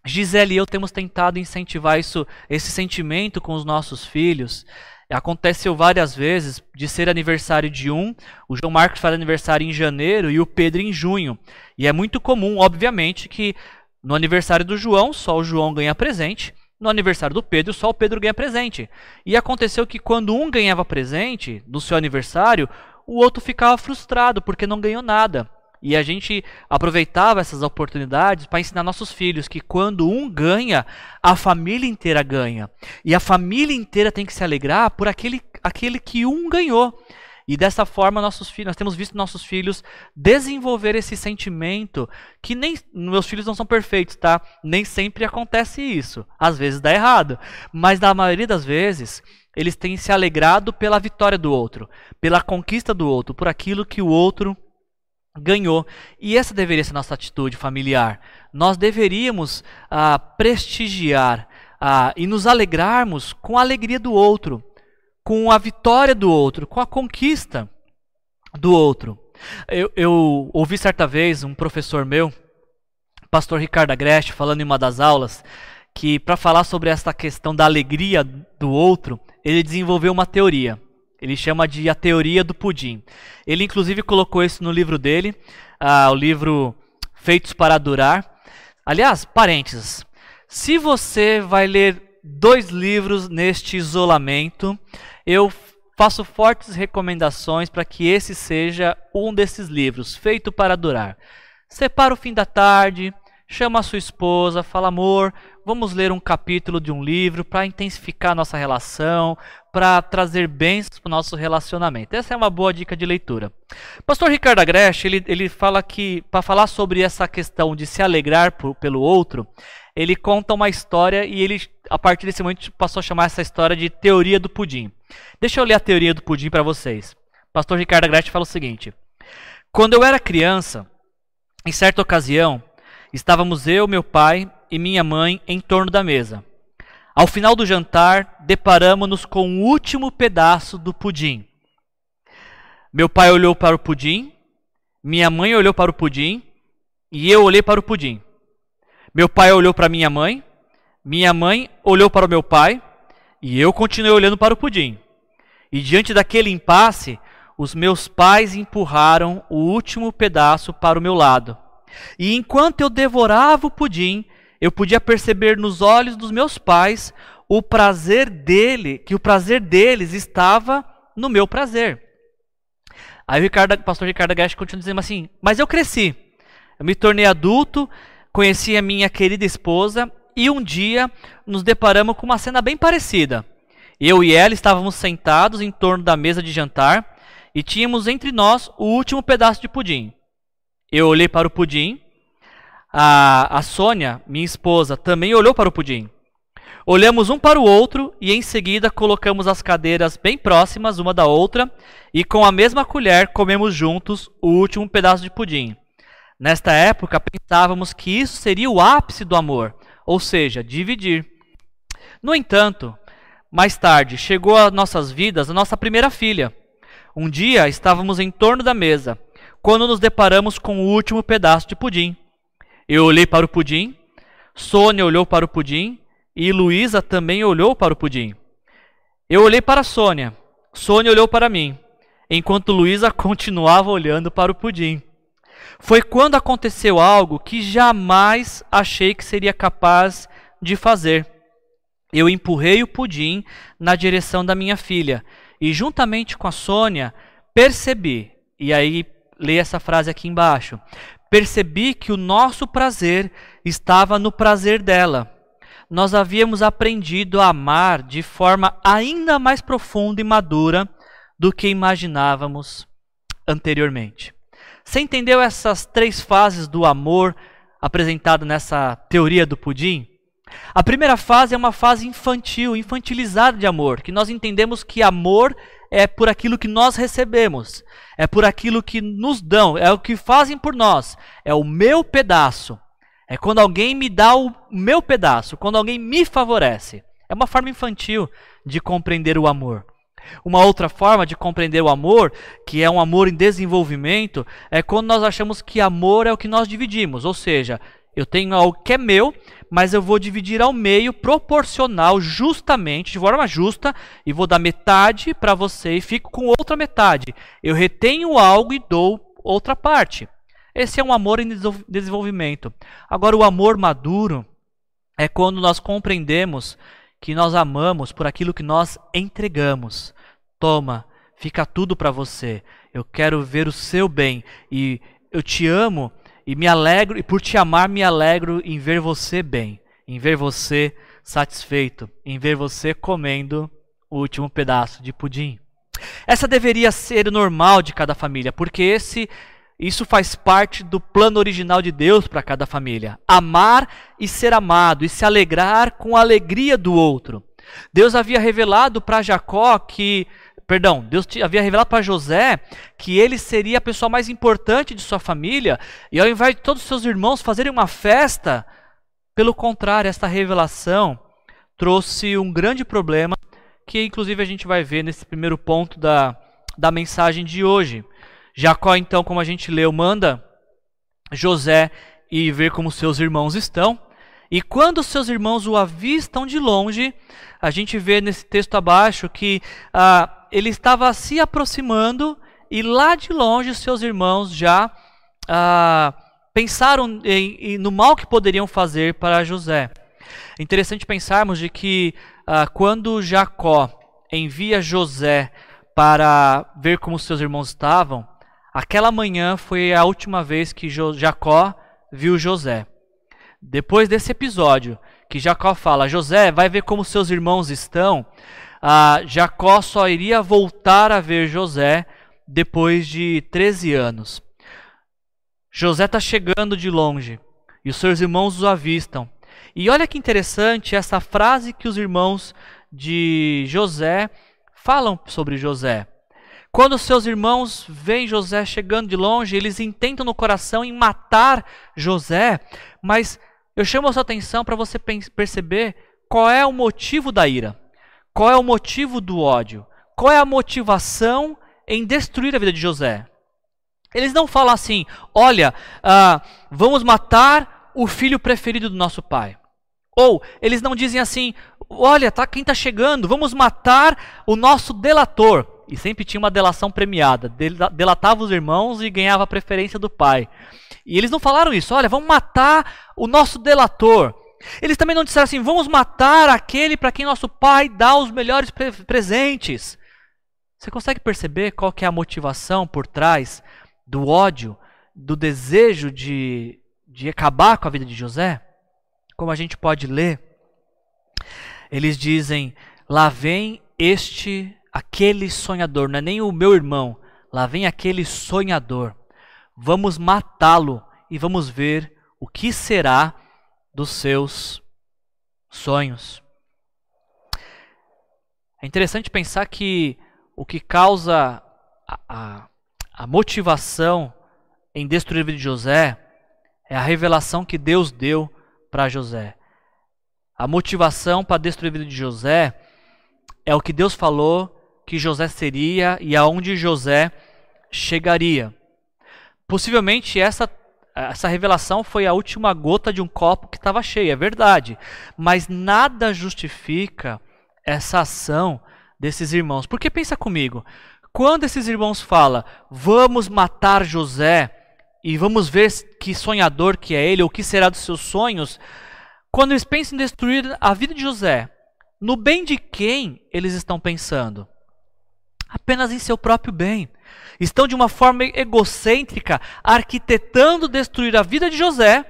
Gisele e eu temos tentado incentivar isso, esse sentimento com os nossos filhos. Aconteceu várias vezes de ser aniversário de um, o João Marcos faz aniversário em janeiro e o Pedro em junho. E é muito comum, obviamente, que no aniversário do João só o João ganha presente, no aniversário do Pedro só o Pedro ganha presente. E aconteceu que quando um ganhava presente no seu aniversário, o outro ficava frustrado porque não ganhou nada. E a gente aproveitava essas oportunidades para ensinar nossos filhos que quando um ganha, a família inteira ganha. E a família inteira tem que se alegrar por aquele, aquele que um ganhou. E dessa forma nossos filhos, nós temos visto nossos filhos desenvolver esse sentimento que nem meus filhos não são perfeitos, tá? Nem sempre acontece isso. Às vezes dá errado, mas na maioria das vezes eles têm se alegrado pela vitória do outro, pela conquista do outro, por aquilo que o outro ganhou. E essa deveria ser nossa atitude familiar. Nós deveríamos ah, prestigiar ah, e nos alegrarmos com a alegria do outro, com a vitória do outro, com a conquista do outro. Eu, eu ouvi certa vez um professor meu, pastor Ricardo Agreste, falando em uma das aulas, que para falar sobre essa questão da alegria do outro, ele desenvolveu uma teoria. Ele chama de a teoria do pudim. Ele inclusive colocou isso no livro dele, uh, o livro Feitos para Durar. Aliás, parênteses. Se você vai ler dois livros neste isolamento, eu faço fortes recomendações para que esse seja um desses livros, Feito para Durar. Separa o fim da tarde, chama a sua esposa, fala amor, vamos ler um capítulo de um livro para intensificar nossa relação, para trazer bênçãos para o nosso relacionamento. Essa é uma boa dica de leitura. Pastor Ricardo Agreste, ele, ele fala que, para falar sobre essa questão de se alegrar por, pelo outro, ele conta uma história e ele, a partir desse momento, passou a chamar essa história de teoria do pudim. Deixa eu ler a teoria do pudim para vocês. Pastor Ricardo Agreste fala o seguinte: Quando eu era criança, em certa ocasião, Estávamos eu, meu pai e minha mãe em torno da mesa. Ao final do jantar, deparamos-nos com o último pedaço do pudim. Meu pai olhou para o pudim, minha mãe olhou para o pudim e eu olhei para o pudim. Meu pai olhou para minha mãe, minha mãe olhou para o meu pai e eu continuei olhando para o pudim. E diante daquele impasse, os meus pais empurraram o último pedaço para o meu lado. E enquanto eu devorava o pudim, eu podia perceber nos olhos dos meus pais o prazer dele, que o prazer deles estava no meu prazer. Aí o, Ricardo, o pastor Ricardo Gash continua dizendo assim: Mas eu cresci, eu me tornei adulto, conheci a minha querida esposa e um dia nos deparamos com uma cena bem parecida. Eu e ela estávamos sentados em torno da mesa de jantar e tínhamos entre nós o último pedaço de pudim. Eu olhei para o pudim. A, a Sônia, minha esposa, também olhou para o pudim. Olhamos um para o outro e em seguida colocamos as cadeiras bem próximas uma da outra e com a mesma colher comemos juntos o último pedaço de pudim. Nesta época pensávamos que isso seria o ápice do amor, ou seja, dividir. No entanto, mais tarde chegou a nossas vidas a nossa primeira filha. Um dia estávamos em torno da mesa quando nos deparamos com o último pedaço de pudim. Eu olhei para o pudim, Sônia olhou para o pudim e Luísa também olhou para o pudim. Eu olhei para Sônia, Sônia olhou para mim, enquanto Luísa continuava olhando para o pudim. Foi quando aconteceu algo que jamais achei que seria capaz de fazer. eu empurrei o pudim na direção da minha filha e, juntamente com a Sônia, percebi, e aí lê essa frase aqui embaixo: percebi que o nosso prazer estava no prazer dela. Nós havíamos aprendido a amar de forma ainda mais profunda e madura do que imaginávamos anteriormente. Você entendeu essas três fases do amor apresentado nessa teoria do pudim? A primeira fase é uma fase infantil, infantilizada de amor, que nós entendemos que amor é por aquilo que nós recebemos, é por aquilo que nos dão, é o que fazem por nós, é o meu pedaço. É quando alguém me dá o meu pedaço, quando alguém me favorece. É uma forma infantil de compreender o amor. Uma outra forma de compreender o amor, que é um amor em desenvolvimento, é quando nós achamos que amor é o que nós dividimos. Ou seja, eu tenho algo que é meu, mas eu vou dividir ao meio, proporcional, justamente, de forma justa, e vou dar metade para você e fico com outra metade. Eu retenho algo e dou outra parte. Esse é um amor em desenvolvimento. Agora, o amor maduro é quando nós compreendemos que nós amamos por aquilo que nós entregamos. Toma, fica tudo para você. Eu quero ver o seu bem e eu te amo e me alegro e por te amar me alegro em ver você bem, em ver você satisfeito, em ver você comendo o último pedaço de pudim. Essa deveria ser o normal de cada família, porque esse isso faz parte do plano original de Deus para cada família. Amar e ser amado e se alegrar com a alegria do outro. Deus havia revelado para Jacó que perdão, Deus havia revelado para José que ele seria a pessoa mais importante de sua família, e ao invés de todos os seus irmãos fazerem uma festa, pelo contrário, esta revelação trouxe um grande problema, que inclusive a gente vai ver nesse primeiro ponto da, da mensagem de hoje. Jacó, então, como a gente leu, manda José ir ver como seus irmãos estão. E quando seus irmãos o avistam de longe, a gente vê nesse texto abaixo que ah, ele estava se aproximando e lá de longe seus irmãos já ah, pensaram em, em, no mal que poderiam fazer para José. Interessante pensarmos de que ah, quando Jacó envia José para ver como seus irmãos estavam, aquela manhã foi a última vez que jo Jacó viu José. Depois desse episódio, que Jacó fala: José, vai ver como seus irmãos estão ah, Jacó só iria voltar a ver José depois de 13 anos. José está chegando de longe e os seus irmãos o avistam. E olha que interessante essa frase que os irmãos de José falam sobre José. Quando seus irmãos veem José chegando de longe, eles intentam no coração em matar José, mas eu chamo a sua atenção para você perceber qual é o motivo da ira. Qual é o motivo do ódio? Qual é a motivação em destruir a vida de José? Eles não falam assim: olha, uh, vamos matar o filho preferido do nosso pai. Ou eles não dizem assim: olha, tá quem está chegando, vamos matar o nosso delator. E sempre tinha uma delação premiada. Delatava os irmãos e ganhava a preferência do pai. E eles não falaram isso: olha, vamos matar o nosso delator. Eles também não disseram assim: vamos matar aquele para quem nosso pai dá os melhores pre presentes. Você consegue perceber qual é a motivação por trás do ódio, do desejo de, de acabar com a vida de José? Como a gente pode ler, eles dizem: lá vem este, aquele sonhador, não é nem o meu irmão, lá vem aquele sonhador. Vamos matá-lo e vamos ver o que será dos seus sonhos. É interessante pensar que o que causa a, a, a motivação em destruir a vida de José é a revelação que Deus deu para José. A motivação para destruir a vida de José é o que Deus falou que José seria e aonde José chegaria. Possivelmente essa essa revelação foi a última gota de um copo que estava cheio, é verdade. Mas nada justifica essa ação desses irmãos. Porque pensa comigo, quando esses irmãos falam, vamos matar José e vamos ver que sonhador que é ele, ou o que será dos seus sonhos, quando eles pensam em destruir a vida de José, No bem de quem eles estão pensando? Apenas em seu próprio bem. Estão de uma forma egocêntrica arquitetando destruir a vida de José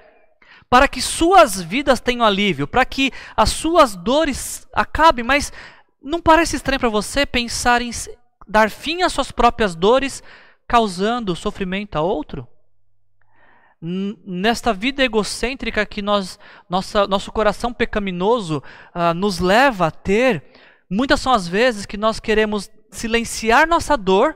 para que suas vidas tenham alívio, para que as suas dores acabem, mas não parece estranho para você pensar em dar fim às suas próprias dores, causando sofrimento a outro? Nesta vida egocêntrica que nós, nossa, nosso coração pecaminoso uh, nos leva a ter, muitas são as vezes que nós queremos silenciar nossa dor,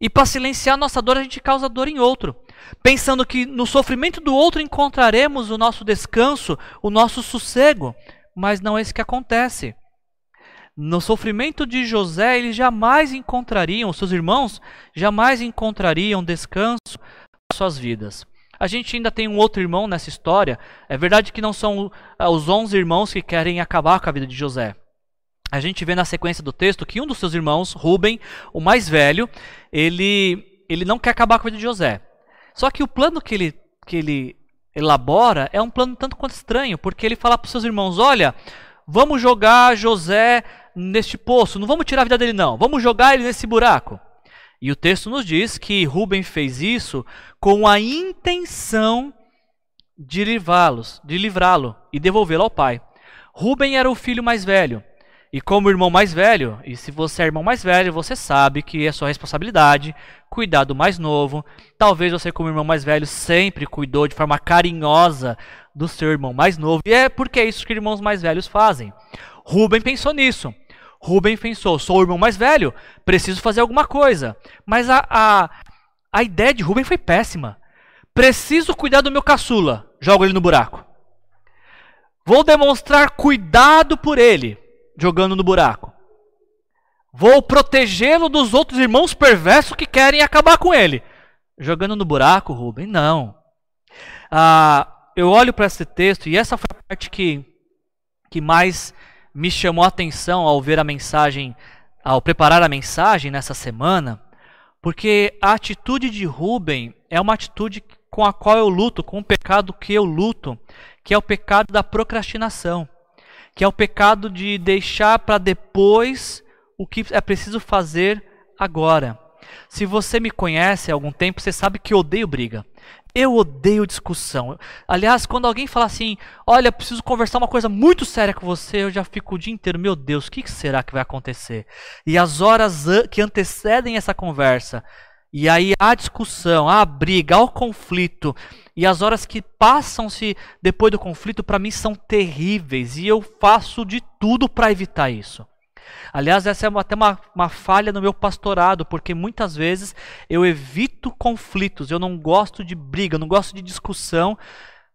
e para silenciar nossa dor a gente causa dor em outro pensando que no sofrimento do outro encontraremos o nosso descanso, o nosso sossego, mas não é isso que acontece. No sofrimento de José, eles jamais encontrariam, seus irmãos jamais encontrariam descanso para suas vidas. A gente ainda tem um outro irmão nessa história. É verdade que não são ah, os onze irmãos que querem acabar com a vida de José. A gente vê na sequência do texto que um dos seus irmãos, Rubem, o mais velho, ele, ele não quer acabar com a vida de José. Só que o plano que ele, que ele elabora é um plano tanto quanto estranho, porque ele fala para os seus irmãos: olha, vamos jogar José neste poço, não vamos tirar a vida dele, não, vamos jogar ele nesse buraco. E o texto nos diz que Rubem fez isso com a intenção de livrá-los, de livrá-lo e devolvê-lo ao pai. Rubem era o filho mais velho. E como irmão mais velho, e se você é irmão mais velho, você sabe que é sua responsabilidade cuidar do mais novo. Talvez você, como irmão mais velho, sempre cuidou de forma carinhosa do seu irmão mais novo. E é porque é isso que irmãos mais velhos fazem. Rubem pensou nisso. Rubem pensou: sou o irmão mais velho, preciso fazer alguma coisa. Mas a, a, a ideia de Rubem foi péssima. Preciso cuidar do meu caçula. Jogo ele no buraco. Vou demonstrar cuidado por ele jogando no buraco. Vou protegê-lo dos outros irmãos perversos que querem acabar com ele. Jogando no buraco, Rubem? Não. Ah, eu olho para esse texto e essa foi a parte que, que mais me chamou a atenção ao ver a mensagem, ao preparar a mensagem nessa semana, porque a atitude de Rubem é uma atitude com a qual eu luto, com o pecado que eu luto, que é o pecado da procrastinação que é o pecado de deixar para depois o que é preciso fazer agora. Se você me conhece há algum tempo, você sabe que eu odeio briga. Eu odeio discussão. Aliás, quando alguém fala assim, olha, preciso conversar uma coisa muito séria com você, eu já fico o dia inteiro, meu Deus, o que será que vai acontecer? E as horas que antecedem essa conversa, e aí há discussão, há briga, o conflito. E as horas que passam-se depois do conflito, para mim, são terríveis. E eu faço de tudo para evitar isso. Aliás, essa é até uma, uma falha no meu pastorado, porque muitas vezes eu evito conflitos, eu não gosto de briga, não gosto de discussão,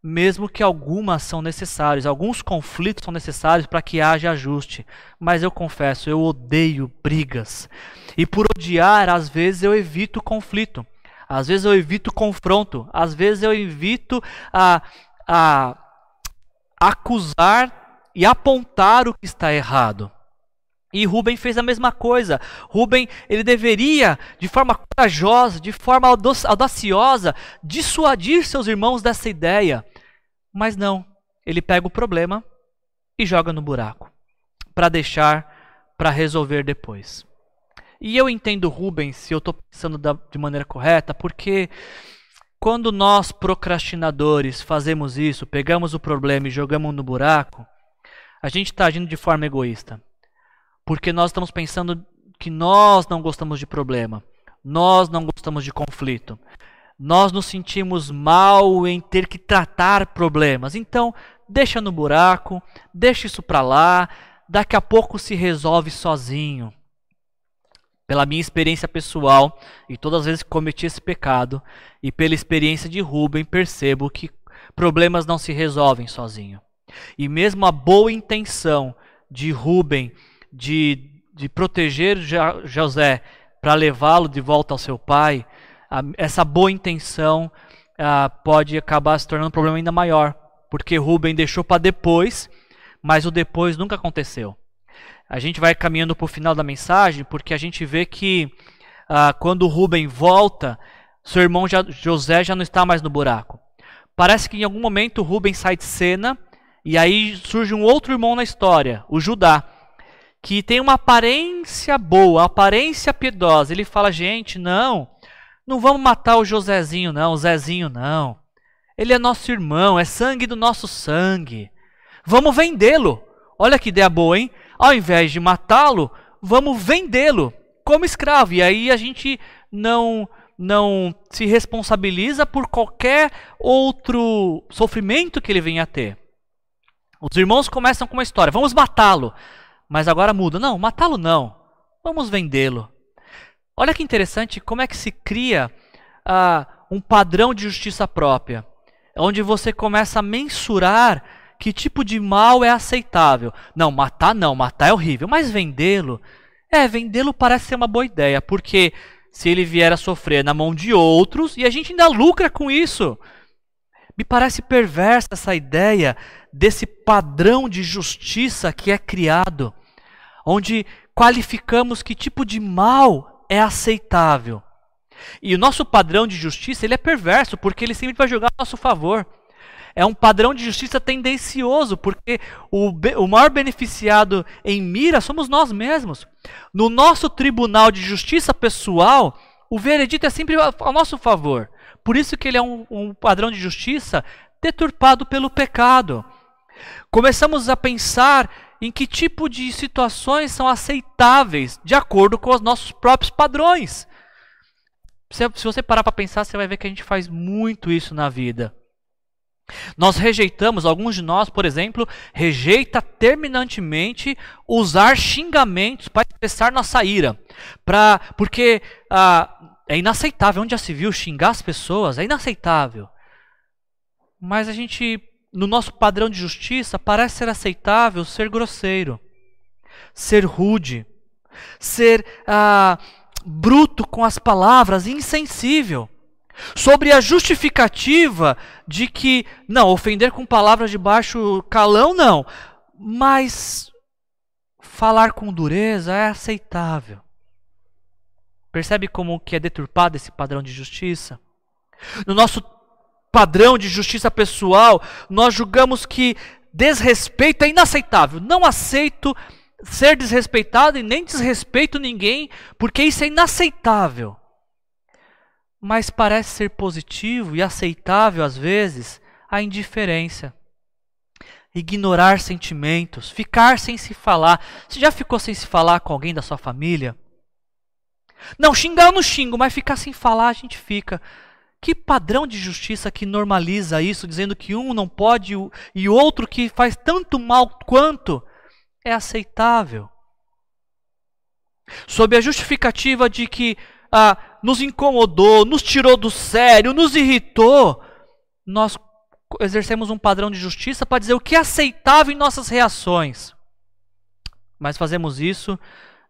mesmo que algumas são necessárias. Alguns conflitos são necessários para que haja ajuste. Mas eu confesso, eu odeio brigas. E por odiar, às vezes eu evito conflito. Às vezes eu evito confronto. Às vezes eu evito a, a acusar e apontar o que está errado. E Rubem fez a mesma coisa. Rubem, ele deveria, de forma corajosa, de forma audaciosa, dissuadir seus irmãos dessa ideia. Mas não, ele pega o problema e joga no buraco, para deixar para resolver depois. E eu entendo Rubens, se eu estou pensando da, de maneira correta, porque quando nós procrastinadores fazemos isso, pegamos o problema e jogamos no buraco, a gente está agindo de forma egoísta. Porque nós estamos pensando que nós não gostamos de problema, nós não gostamos de conflito nós nos sentimos mal em ter que tratar problemas. Então, deixa no buraco, deixa isso para lá, daqui a pouco se resolve sozinho. Pela minha experiência pessoal, e todas as vezes que cometi esse pecado, e pela experiência de Rubem, percebo que problemas não se resolvem sozinho. E mesmo a boa intenção de Rubem de, de proteger José para levá-lo de volta ao seu pai, essa boa intenção a, pode acabar se tornando um problema ainda maior, porque Rubem deixou para depois, mas o depois nunca aconteceu. A gente vai caminhando para o final da mensagem, porque a gente vê que quando Rubem volta, seu irmão já, José já não está mais no buraco. Parece que em algum momento Rubem sai de cena e aí surge um outro irmão na história, o Judá. que tem uma aparência boa, aparência piedosa. Ele fala: gente, não, não vamos matar o Josézinho, não, o Zezinho, não. Ele é nosso irmão, é sangue do nosso sangue. Vamos vendê-lo. Olha que ideia boa, hein? Ao invés de matá-lo, vamos vendê-lo como escravo. E aí a gente não não se responsabiliza por qualquer outro sofrimento que ele venha a ter. Os irmãos começam com uma história: vamos matá-lo. Mas agora muda: não, matá-lo não. Vamos vendê-lo. Olha que interessante como é que se cria uh, um padrão de justiça própria, onde você começa a mensurar que tipo de mal é aceitável. Não, matar não, matar é horrível, mas vendê-lo, é, vendê-lo parece ser uma boa ideia, porque se ele vier a sofrer na mão de outros, e a gente ainda lucra com isso. Me parece perversa essa ideia desse padrão de justiça que é criado, onde qualificamos que tipo de mal é aceitável. E o nosso padrão de justiça ele é perverso, porque ele sempre vai jogar a nosso favor. É um padrão de justiça tendencioso, porque o, o maior beneficiado em mira somos nós mesmos. No nosso tribunal de justiça pessoal, o veredito é sempre a nosso favor. Por isso que ele é um, um padrão de justiça deturpado pelo pecado. Começamos a pensar em que tipo de situações são aceitáveis de acordo com os nossos próprios padrões. Se, se você parar para pensar, você vai ver que a gente faz muito isso na vida. Nós rejeitamos, alguns de nós, por exemplo, rejeita terminantemente usar xingamentos para expressar nossa ira. Pra, porque ah, é inaceitável. Onde já se viu xingar as pessoas? É inaceitável. Mas a gente, no nosso padrão de justiça, parece ser aceitável ser grosseiro, ser rude, ser ah, bruto com as palavras, insensível sobre a justificativa de que, não, ofender com palavras de baixo calão, não, mas falar com dureza é aceitável. Percebe como que é deturpado esse padrão de justiça? No nosso padrão de justiça pessoal, nós julgamos que desrespeito é inaceitável. Não aceito ser desrespeitado e nem desrespeito ninguém, porque isso é inaceitável mas parece ser positivo e aceitável às vezes a indiferença. Ignorar sentimentos, ficar sem se falar. Você já ficou sem se falar com alguém da sua família? Não, xingar eu não xingo, mas ficar sem falar a gente fica. Que padrão de justiça que normaliza isso, dizendo que um não pode e outro que faz tanto mal quanto é aceitável? Sob a justificativa de que ah, nos incomodou, nos tirou do sério, nos irritou, nós exercemos um padrão de justiça para dizer o que é aceitável em nossas reações. Mas fazemos isso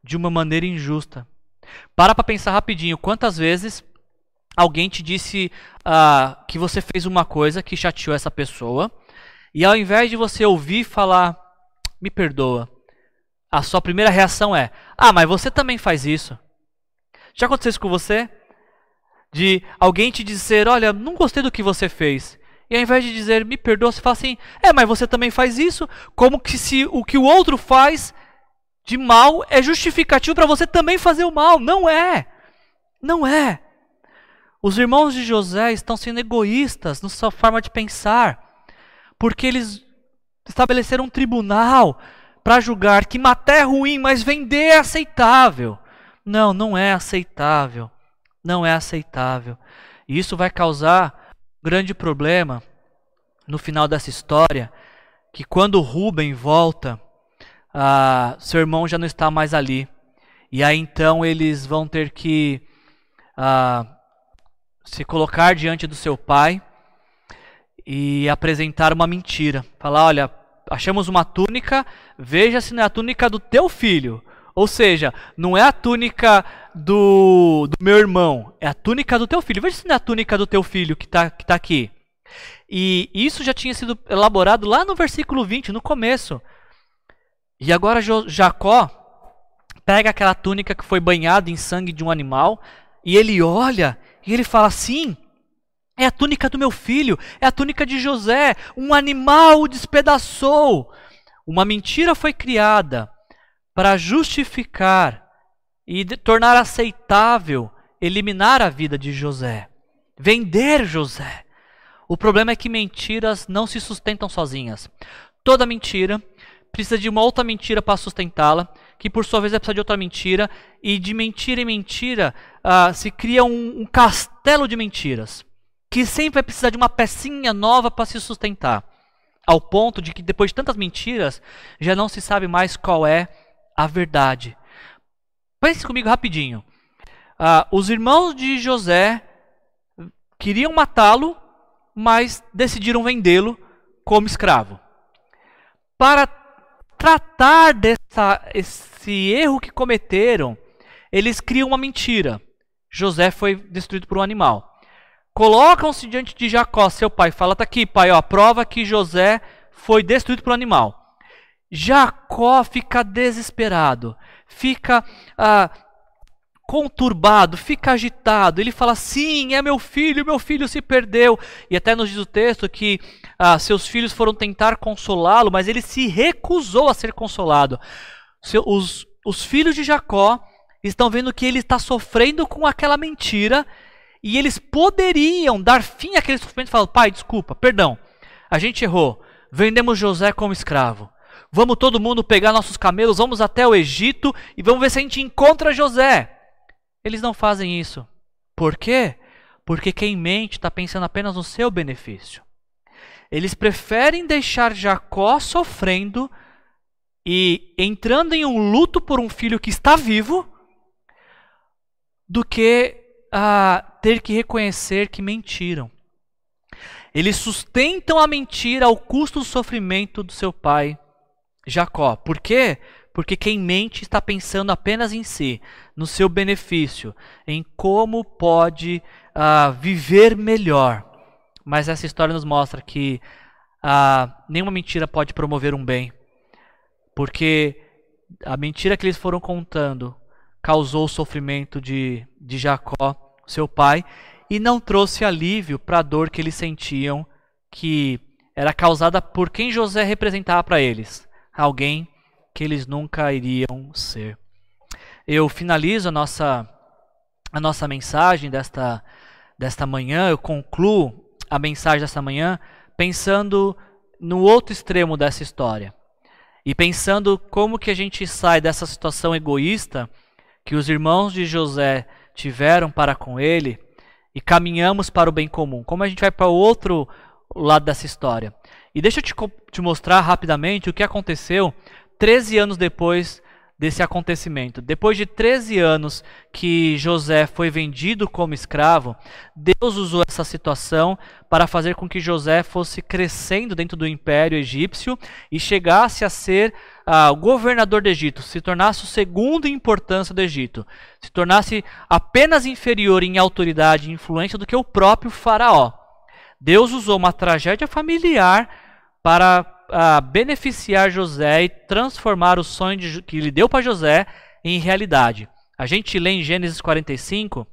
de uma maneira injusta. Para para pensar rapidinho, quantas vezes alguém te disse ah, que você fez uma coisa que chateou essa pessoa, e ao invés de você ouvir falar, me perdoa, a sua primeira reação é, ah, mas você também faz isso. Já aconteceu isso com você? De alguém te dizer, olha, não gostei do que você fez. E ao invés de dizer, me perdoa, você fala assim, é, mas você também faz isso, como que se o que o outro faz de mal é justificativo para você também fazer o mal. Não é. Não é. Os irmãos de José estão sendo egoístas na sua forma de pensar, porque eles estabeleceram um tribunal para julgar que matar é ruim, mas vender é aceitável. Não, não é aceitável. Não é aceitável. E isso vai causar um grande problema no final dessa história, que quando Rubem volta, ah, seu irmão já não está mais ali. E aí então eles vão ter que ah, se colocar diante do seu pai e apresentar uma mentira. Falar, olha, achamos uma túnica, veja se não é a túnica do teu filho. Ou seja, não é a túnica do, do meu irmão, é a túnica do teu filho. Veja se não é a túnica do teu filho que está que tá aqui. E isso já tinha sido elaborado lá no versículo 20, no começo. E agora Jacó pega aquela túnica que foi banhada em sangue de um animal e ele olha e ele fala assim: é a túnica do meu filho, é a túnica de José. Um animal o despedaçou. Uma mentira foi criada para justificar e tornar aceitável eliminar a vida de José, vender José. O problema é que mentiras não se sustentam sozinhas. Toda mentira precisa de uma outra mentira para sustentá-la, que por sua vez vai precisar de outra mentira, e de mentira em mentira uh, se cria um, um castelo de mentiras, que sempre vai precisar de uma pecinha nova para se sustentar, ao ponto de que depois de tantas mentiras já não se sabe mais qual é a verdade. Pense comigo rapidinho. Uh, os irmãos de José queriam matá-lo, mas decidiram vendê-lo como escravo. Para tratar desse erro que cometeram, eles criam uma mentira. José foi destruído por um animal. Colocam-se diante de Jacó, seu pai, fala: "Tá aqui, pai, ó, prova que José foi destruído por um animal." Jacó fica desesperado, fica ah, conturbado, fica agitado. Ele fala: Sim, é meu filho, meu filho se perdeu. E até nos diz o texto que ah, seus filhos foram tentar consolá-lo, mas ele se recusou a ser consolado. Seu, os, os filhos de Jacó estão vendo que ele está sofrendo com aquela mentira e eles poderiam dar fim àquele sofrimento e falar: Pai, desculpa, perdão, a gente errou, vendemos José como escravo. Vamos todo mundo pegar nossos camelos, vamos até o Egito e vamos ver se a gente encontra José. Eles não fazem isso. Por quê? Porque quem mente está pensando apenas no seu benefício. Eles preferem deixar Jacó sofrendo e entrando em um luto por um filho que está vivo do que uh, ter que reconhecer que mentiram. Eles sustentam a mentira ao custo do sofrimento do seu pai Jacó. Por quê? Porque quem mente está pensando apenas em si, no seu benefício, em como pode uh, viver melhor. Mas essa história nos mostra que uh, nenhuma mentira pode promover um bem, porque a mentira que eles foram contando causou o sofrimento de, de Jacó, seu pai, e não trouxe alívio para a dor que eles sentiam, que era causada por quem José representava para eles, alguém que eles nunca iriam ser. Eu finalizo a nossa, a nossa mensagem desta, desta manhã, eu concluo a mensagem desta manhã pensando no outro extremo dessa história. E pensando como que a gente sai dessa situação egoísta que os irmãos de José tiveram para com ele e caminhamos para o bem comum. Como a gente vai para o outro lado dessa história. E deixa eu te, te mostrar rapidamente o que aconteceu 13 anos depois desse acontecimento. Depois de 13 anos que José foi vendido como escravo, Deus usou essa situação para fazer com que José fosse crescendo dentro do império egípcio e chegasse a ser uh, o governador do Egito, se tornasse o segundo em importância do Egito, se tornasse apenas inferior em autoridade e influência do que o próprio faraó. Deus usou uma tragédia familiar para a beneficiar José e transformar o sonho de, que ele deu para José em realidade. A gente lê em Gênesis 45, uh,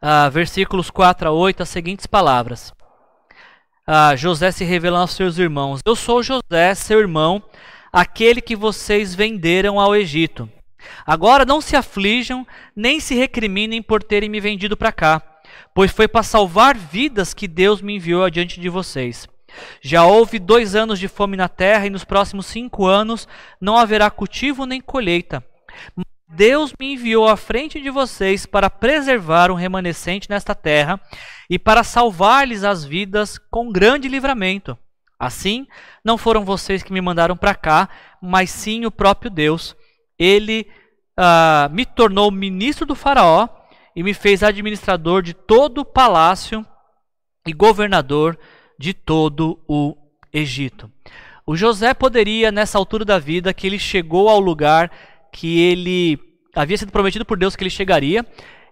ah, versículos 4 a 8, as seguintes palavras. Uh, José se revelando aos seus irmãos: Eu sou José, seu irmão, aquele que vocês venderam ao Egito. Agora não se aflijam, nem se recriminem por terem me vendido para cá, pois foi para salvar vidas que Deus me enviou adiante de vocês. Já houve dois anos de fome na terra, e nos próximos cinco anos não haverá cultivo nem colheita. Deus me enviou à frente de vocês para preservar um remanescente nesta terra e para salvar-lhes as vidas com grande livramento. Assim, não foram vocês que me mandaram para cá, mas sim o próprio Deus. Ele uh, me tornou ministro do Faraó e me fez administrador de todo o palácio e governador de todo o Egito. O José poderia, nessa altura da vida, que ele chegou ao lugar que ele havia sido prometido por Deus que ele chegaria,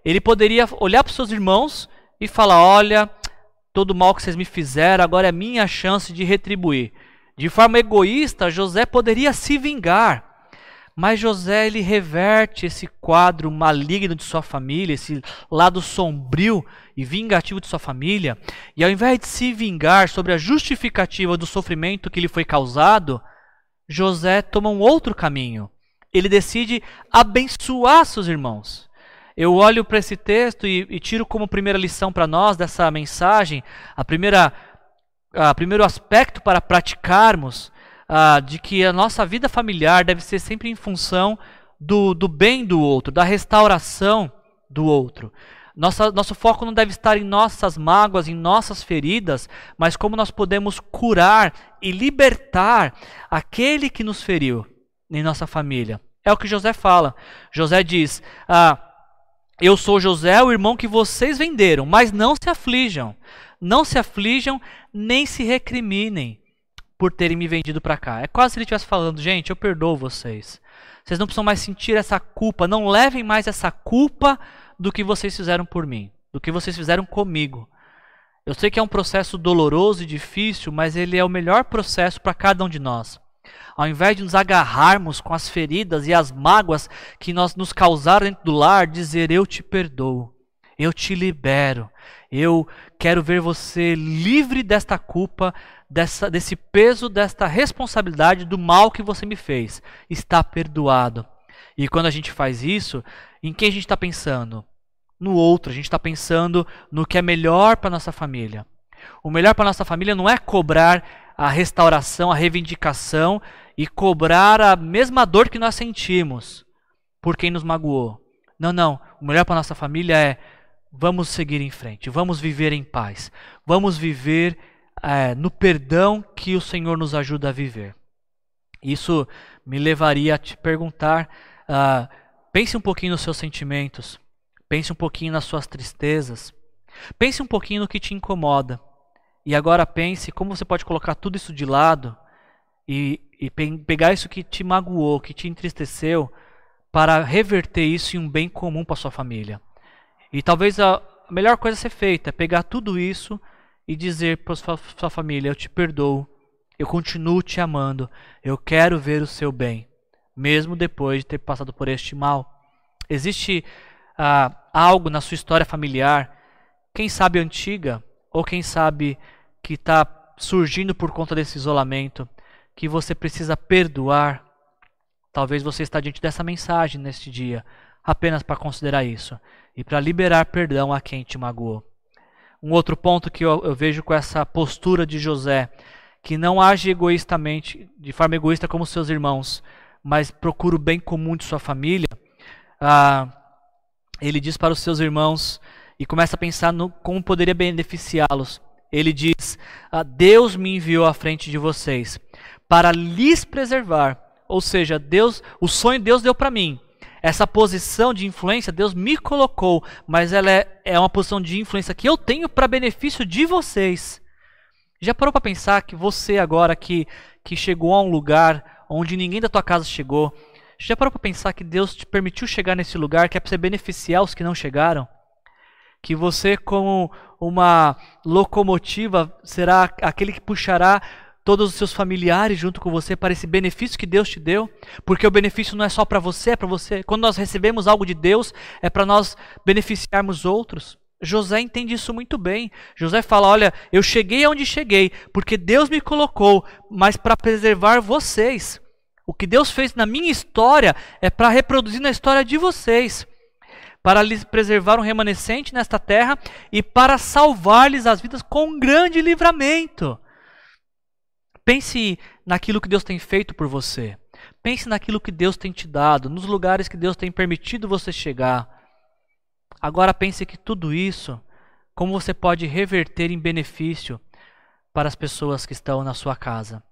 ele poderia olhar para os seus irmãos e falar: Olha, todo o mal que vocês me fizeram, agora é minha chance de retribuir. De forma egoísta, José poderia se vingar. Mas José ele reverte esse quadro maligno de sua família, esse lado sombrio e vingativo de sua família, e ao invés de se vingar sobre a justificativa do sofrimento que lhe foi causado, José toma um outro caminho. Ele decide abençoar seus irmãos. Eu olho para esse texto e, e, tiro como primeira lição para nós dessa mensagem, a primeira, a primeiro aspecto para praticarmos, a, de que a nossa vida familiar deve ser sempre em função do, do bem do outro, da restauração do outro. Nossa, nosso foco não deve estar em nossas mágoas, em nossas feridas, mas como nós podemos curar e libertar aquele que nos feriu em nossa família. É o que José fala. José diz: ah, Eu sou José, o irmão que vocês venderam, mas não se aflijam. Não se aflijam, nem se recriminem por terem me vendido para cá. É quase se ele estivesse falando: Gente, eu perdoo vocês. Vocês não precisam mais sentir essa culpa. Não levem mais essa culpa do que vocês fizeram por mim, do que vocês fizeram comigo. Eu sei que é um processo doloroso e difícil, mas ele é o melhor processo para cada um de nós. Ao invés de nos agarrarmos com as feridas e as mágoas que nós nos causaram dentro do lar, dizer eu te perdoo, eu te libero, eu quero ver você livre desta culpa, dessa, desse peso, desta responsabilidade do mal que você me fez. Está perdoado. E quando a gente faz isso, em quem a gente está pensando? No outro, a gente está pensando no que é melhor para nossa família. O melhor para nossa família não é cobrar a restauração, a reivindicação e cobrar a mesma dor que nós sentimos por quem nos magoou. Não, não. O melhor para nossa família é vamos seguir em frente, vamos viver em paz, vamos viver é, no perdão que o Senhor nos ajuda a viver. Isso me levaria a te perguntar: uh, pense um pouquinho nos seus sentimentos, pense um pouquinho nas suas tristezas, pense um pouquinho no que te incomoda. E agora pense como você pode colocar tudo isso de lado e, e pegar isso que te magoou, que te entristeceu, para reverter isso em um bem comum para sua família. E talvez a melhor coisa a ser feita é pegar tudo isso e dizer para sua, família: Eu te perdoo, eu continuo te amando, eu quero ver o seu bem, mesmo depois de ter passado por este mal. Existe ah, algo na sua história familiar, quem sabe antiga, ou quem sabe que está surgindo por conta desse isolamento, que você precisa perdoar. Talvez você está diante dessa mensagem neste dia, apenas para considerar isso e para liberar perdão a quem te magoou. Um outro ponto que eu, eu vejo com essa postura de José, que não age egoístamente, de forma egoísta como seus irmãos, mas procura o bem comum de sua família. Ah, ele diz para os seus irmãos e começa a pensar no como poderia beneficiá-los. Ele diz: ah, Deus me enviou à frente de vocês para lhes preservar. Ou seja, Deus, o sonho Deus deu para mim. Essa posição de influência Deus me colocou, mas ela é, é uma posição de influência que eu tenho para benefício de vocês. Já parou para pensar que você agora que, que chegou a um lugar onde ninguém da tua casa chegou, já parou para pensar que Deus te permitiu chegar nesse lugar que é para você beneficiar os que não chegaram? Que você, como uma locomotiva, será aquele que puxará todos os seus familiares junto com você para esse benefício que Deus te deu, porque o benefício não é só para você, é para você. Quando nós recebemos algo de Deus, é para nós beneficiarmos outros. José entende isso muito bem. José fala: Olha, eu cheguei aonde cheguei, porque Deus me colocou, mas para preservar vocês. O que Deus fez na minha história é para reproduzir na história de vocês, para lhes preservar um remanescente nesta terra e para salvar-lhes as vidas com um grande livramento. Pense naquilo que Deus tem feito por você. Pense naquilo que Deus tem te dado, nos lugares que Deus tem permitido você chegar. Agora pense que tudo isso, como você pode reverter em benefício para as pessoas que estão na sua casa.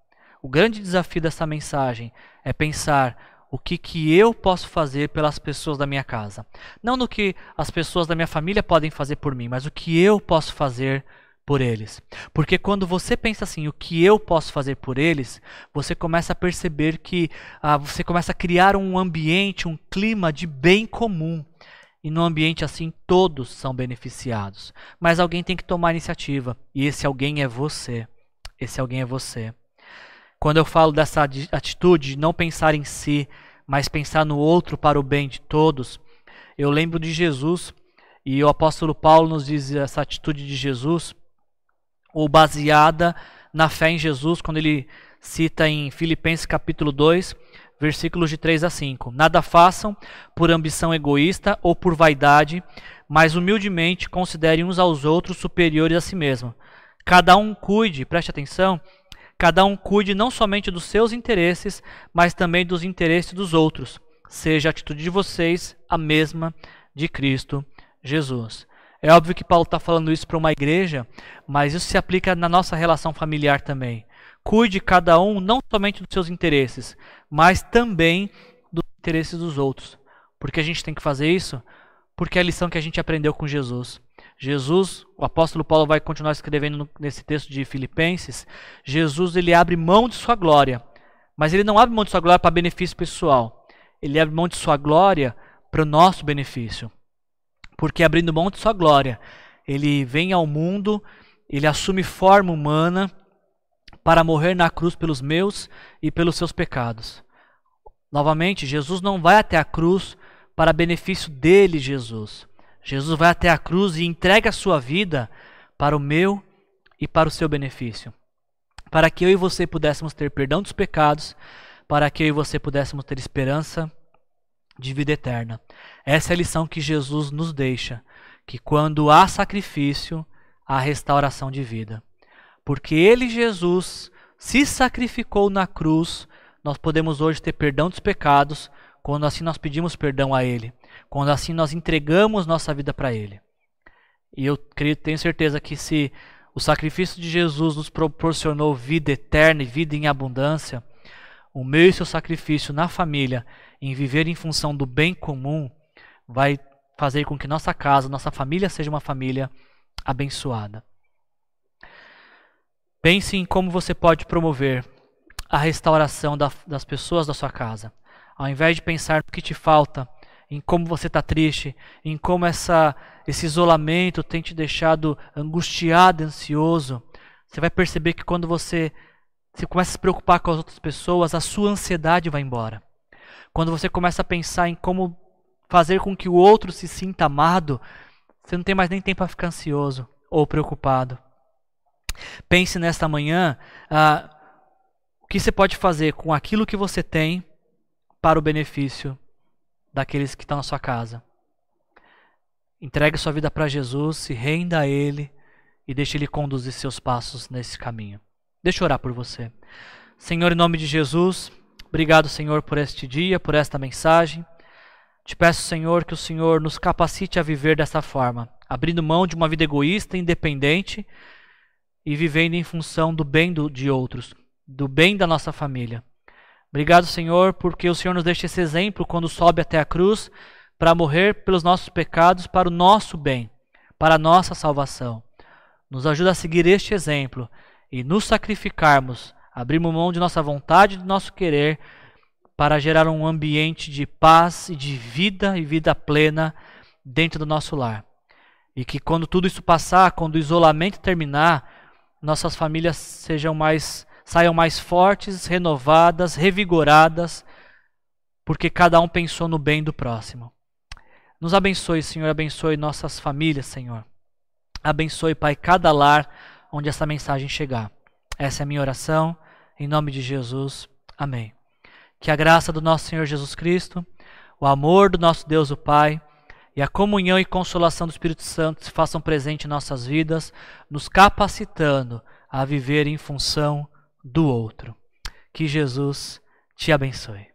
O grande desafio dessa mensagem é pensar o que, que eu posso fazer pelas pessoas da minha casa. Não no que as pessoas da minha família podem fazer por mim, mas o que eu posso fazer por eles. Porque quando você pensa assim, o que eu posso fazer por eles, você começa a perceber que ah, você começa a criar um ambiente, um clima de bem comum. E num ambiente assim, todos são beneficiados. Mas alguém tem que tomar iniciativa. E esse alguém é você. Esse alguém é você. Quando eu falo dessa atitude de não pensar em si, mas pensar no outro para o bem de todos, eu lembro de Jesus. E o apóstolo Paulo nos diz essa atitude de Jesus ou baseada na fé em Jesus, quando ele cita em Filipenses capítulo 2, versículos de 3 a 5. Nada façam por ambição egoísta ou por vaidade, mas humildemente considerem uns aos outros superiores a si mesmo. Cada um cuide, preste atenção, cada um cuide não somente dos seus interesses, mas também dos interesses dos outros. Seja a atitude de vocês a mesma de Cristo Jesus. É óbvio que Paulo está falando isso para uma igreja, mas isso se aplica na nossa relação familiar também. Cuide cada um não somente dos seus interesses, mas também dos interesses dos outros. Porque a gente tem que fazer isso? Porque é a lição que a gente aprendeu com Jesus. Jesus, o apóstolo Paulo vai continuar escrevendo nesse texto de Filipenses, Jesus ele abre mão de sua glória, mas ele não abre mão de sua glória para benefício pessoal. Ele abre mão de sua glória para o nosso benefício. Porque abrindo mão de sua glória, ele vem ao mundo, ele assume forma humana para morrer na cruz pelos meus e pelos seus pecados. Novamente, Jesus não vai até a cruz para benefício dele, Jesus. Jesus vai até a cruz e entrega a sua vida para o meu e para o seu benefício. Para que eu e você pudéssemos ter perdão dos pecados, para que eu e você pudéssemos ter esperança de vida eterna. Essa é a lição que Jesus nos deixa, que quando há sacrifício, há restauração de vida. Porque ele, Jesus, se sacrificou na cruz, nós podemos hoje ter perdão dos pecados, quando assim nós pedimos perdão a ele, quando assim nós entregamos nossa vida para ele. E eu creio, tenho certeza que se o sacrifício de Jesus nos proporcionou vida eterna e vida em abundância, o meu e seu sacrifício na família, em viver em função do bem comum, vai fazer com que nossa casa, nossa família seja uma família abençoada. Pense em como você pode promover a restauração da, das pessoas da sua casa. Ao invés de pensar no que te falta, em como você está triste, em como essa, esse isolamento tem te deixado angustiado, ansioso, você vai perceber que quando você se começa a se preocupar com as outras pessoas, a sua ansiedade vai embora. Quando você começa a pensar em como fazer com que o outro se sinta amado, você não tem mais nem tempo para ficar ansioso ou preocupado. Pense nesta manhã ah, o que você pode fazer com aquilo que você tem para o benefício daqueles que estão na sua casa. Entregue sua vida para Jesus, se renda a Ele e deixe Ele conduzir seus passos nesse caminho. Deixa eu orar por você. Senhor, em nome de Jesus, obrigado, Senhor, por este dia, por esta mensagem. Te peço, Senhor, que o Senhor nos capacite a viver dessa forma, abrindo mão de uma vida egoísta, independente e vivendo em função do bem do, de outros, do bem da nossa família. Obrigado, Senhor, porque o Senhor nos deixa esse exemplo quando sobe até a cruz para morrer pelos nossos pecados, para o nosso bem, para a nossa salvação. Nos ajuda a seguir este exemplo e nos sacrificarmos, abrirmos mão de nossa vontade e do nosso querer para gerar um ambiente de paz e de vida e vida plena dentro do nosso lar. E que quando tudo isso passar, quando o isolamento terminar, nossas famílias sejam mais saiam mais fortes, renovadas, revigoradas, porque cada um pensou no bem do próximo. Nos abençoe, Senhor, abençoe nossas famílias, Senhor. Abençoe, Pai, cada lar onde essa mensagem chegar. Essa é a minha oração, em nome de Jesus. Amém. Que a graça do nosso Senhor Jesus Cristo, o amor do nosso Deus o Pai, e a comunhão e consolação do Espírito Santo se façam presente em nossas vidas, nos capacitando a viver em função do outro. Que Jesus te abençoe.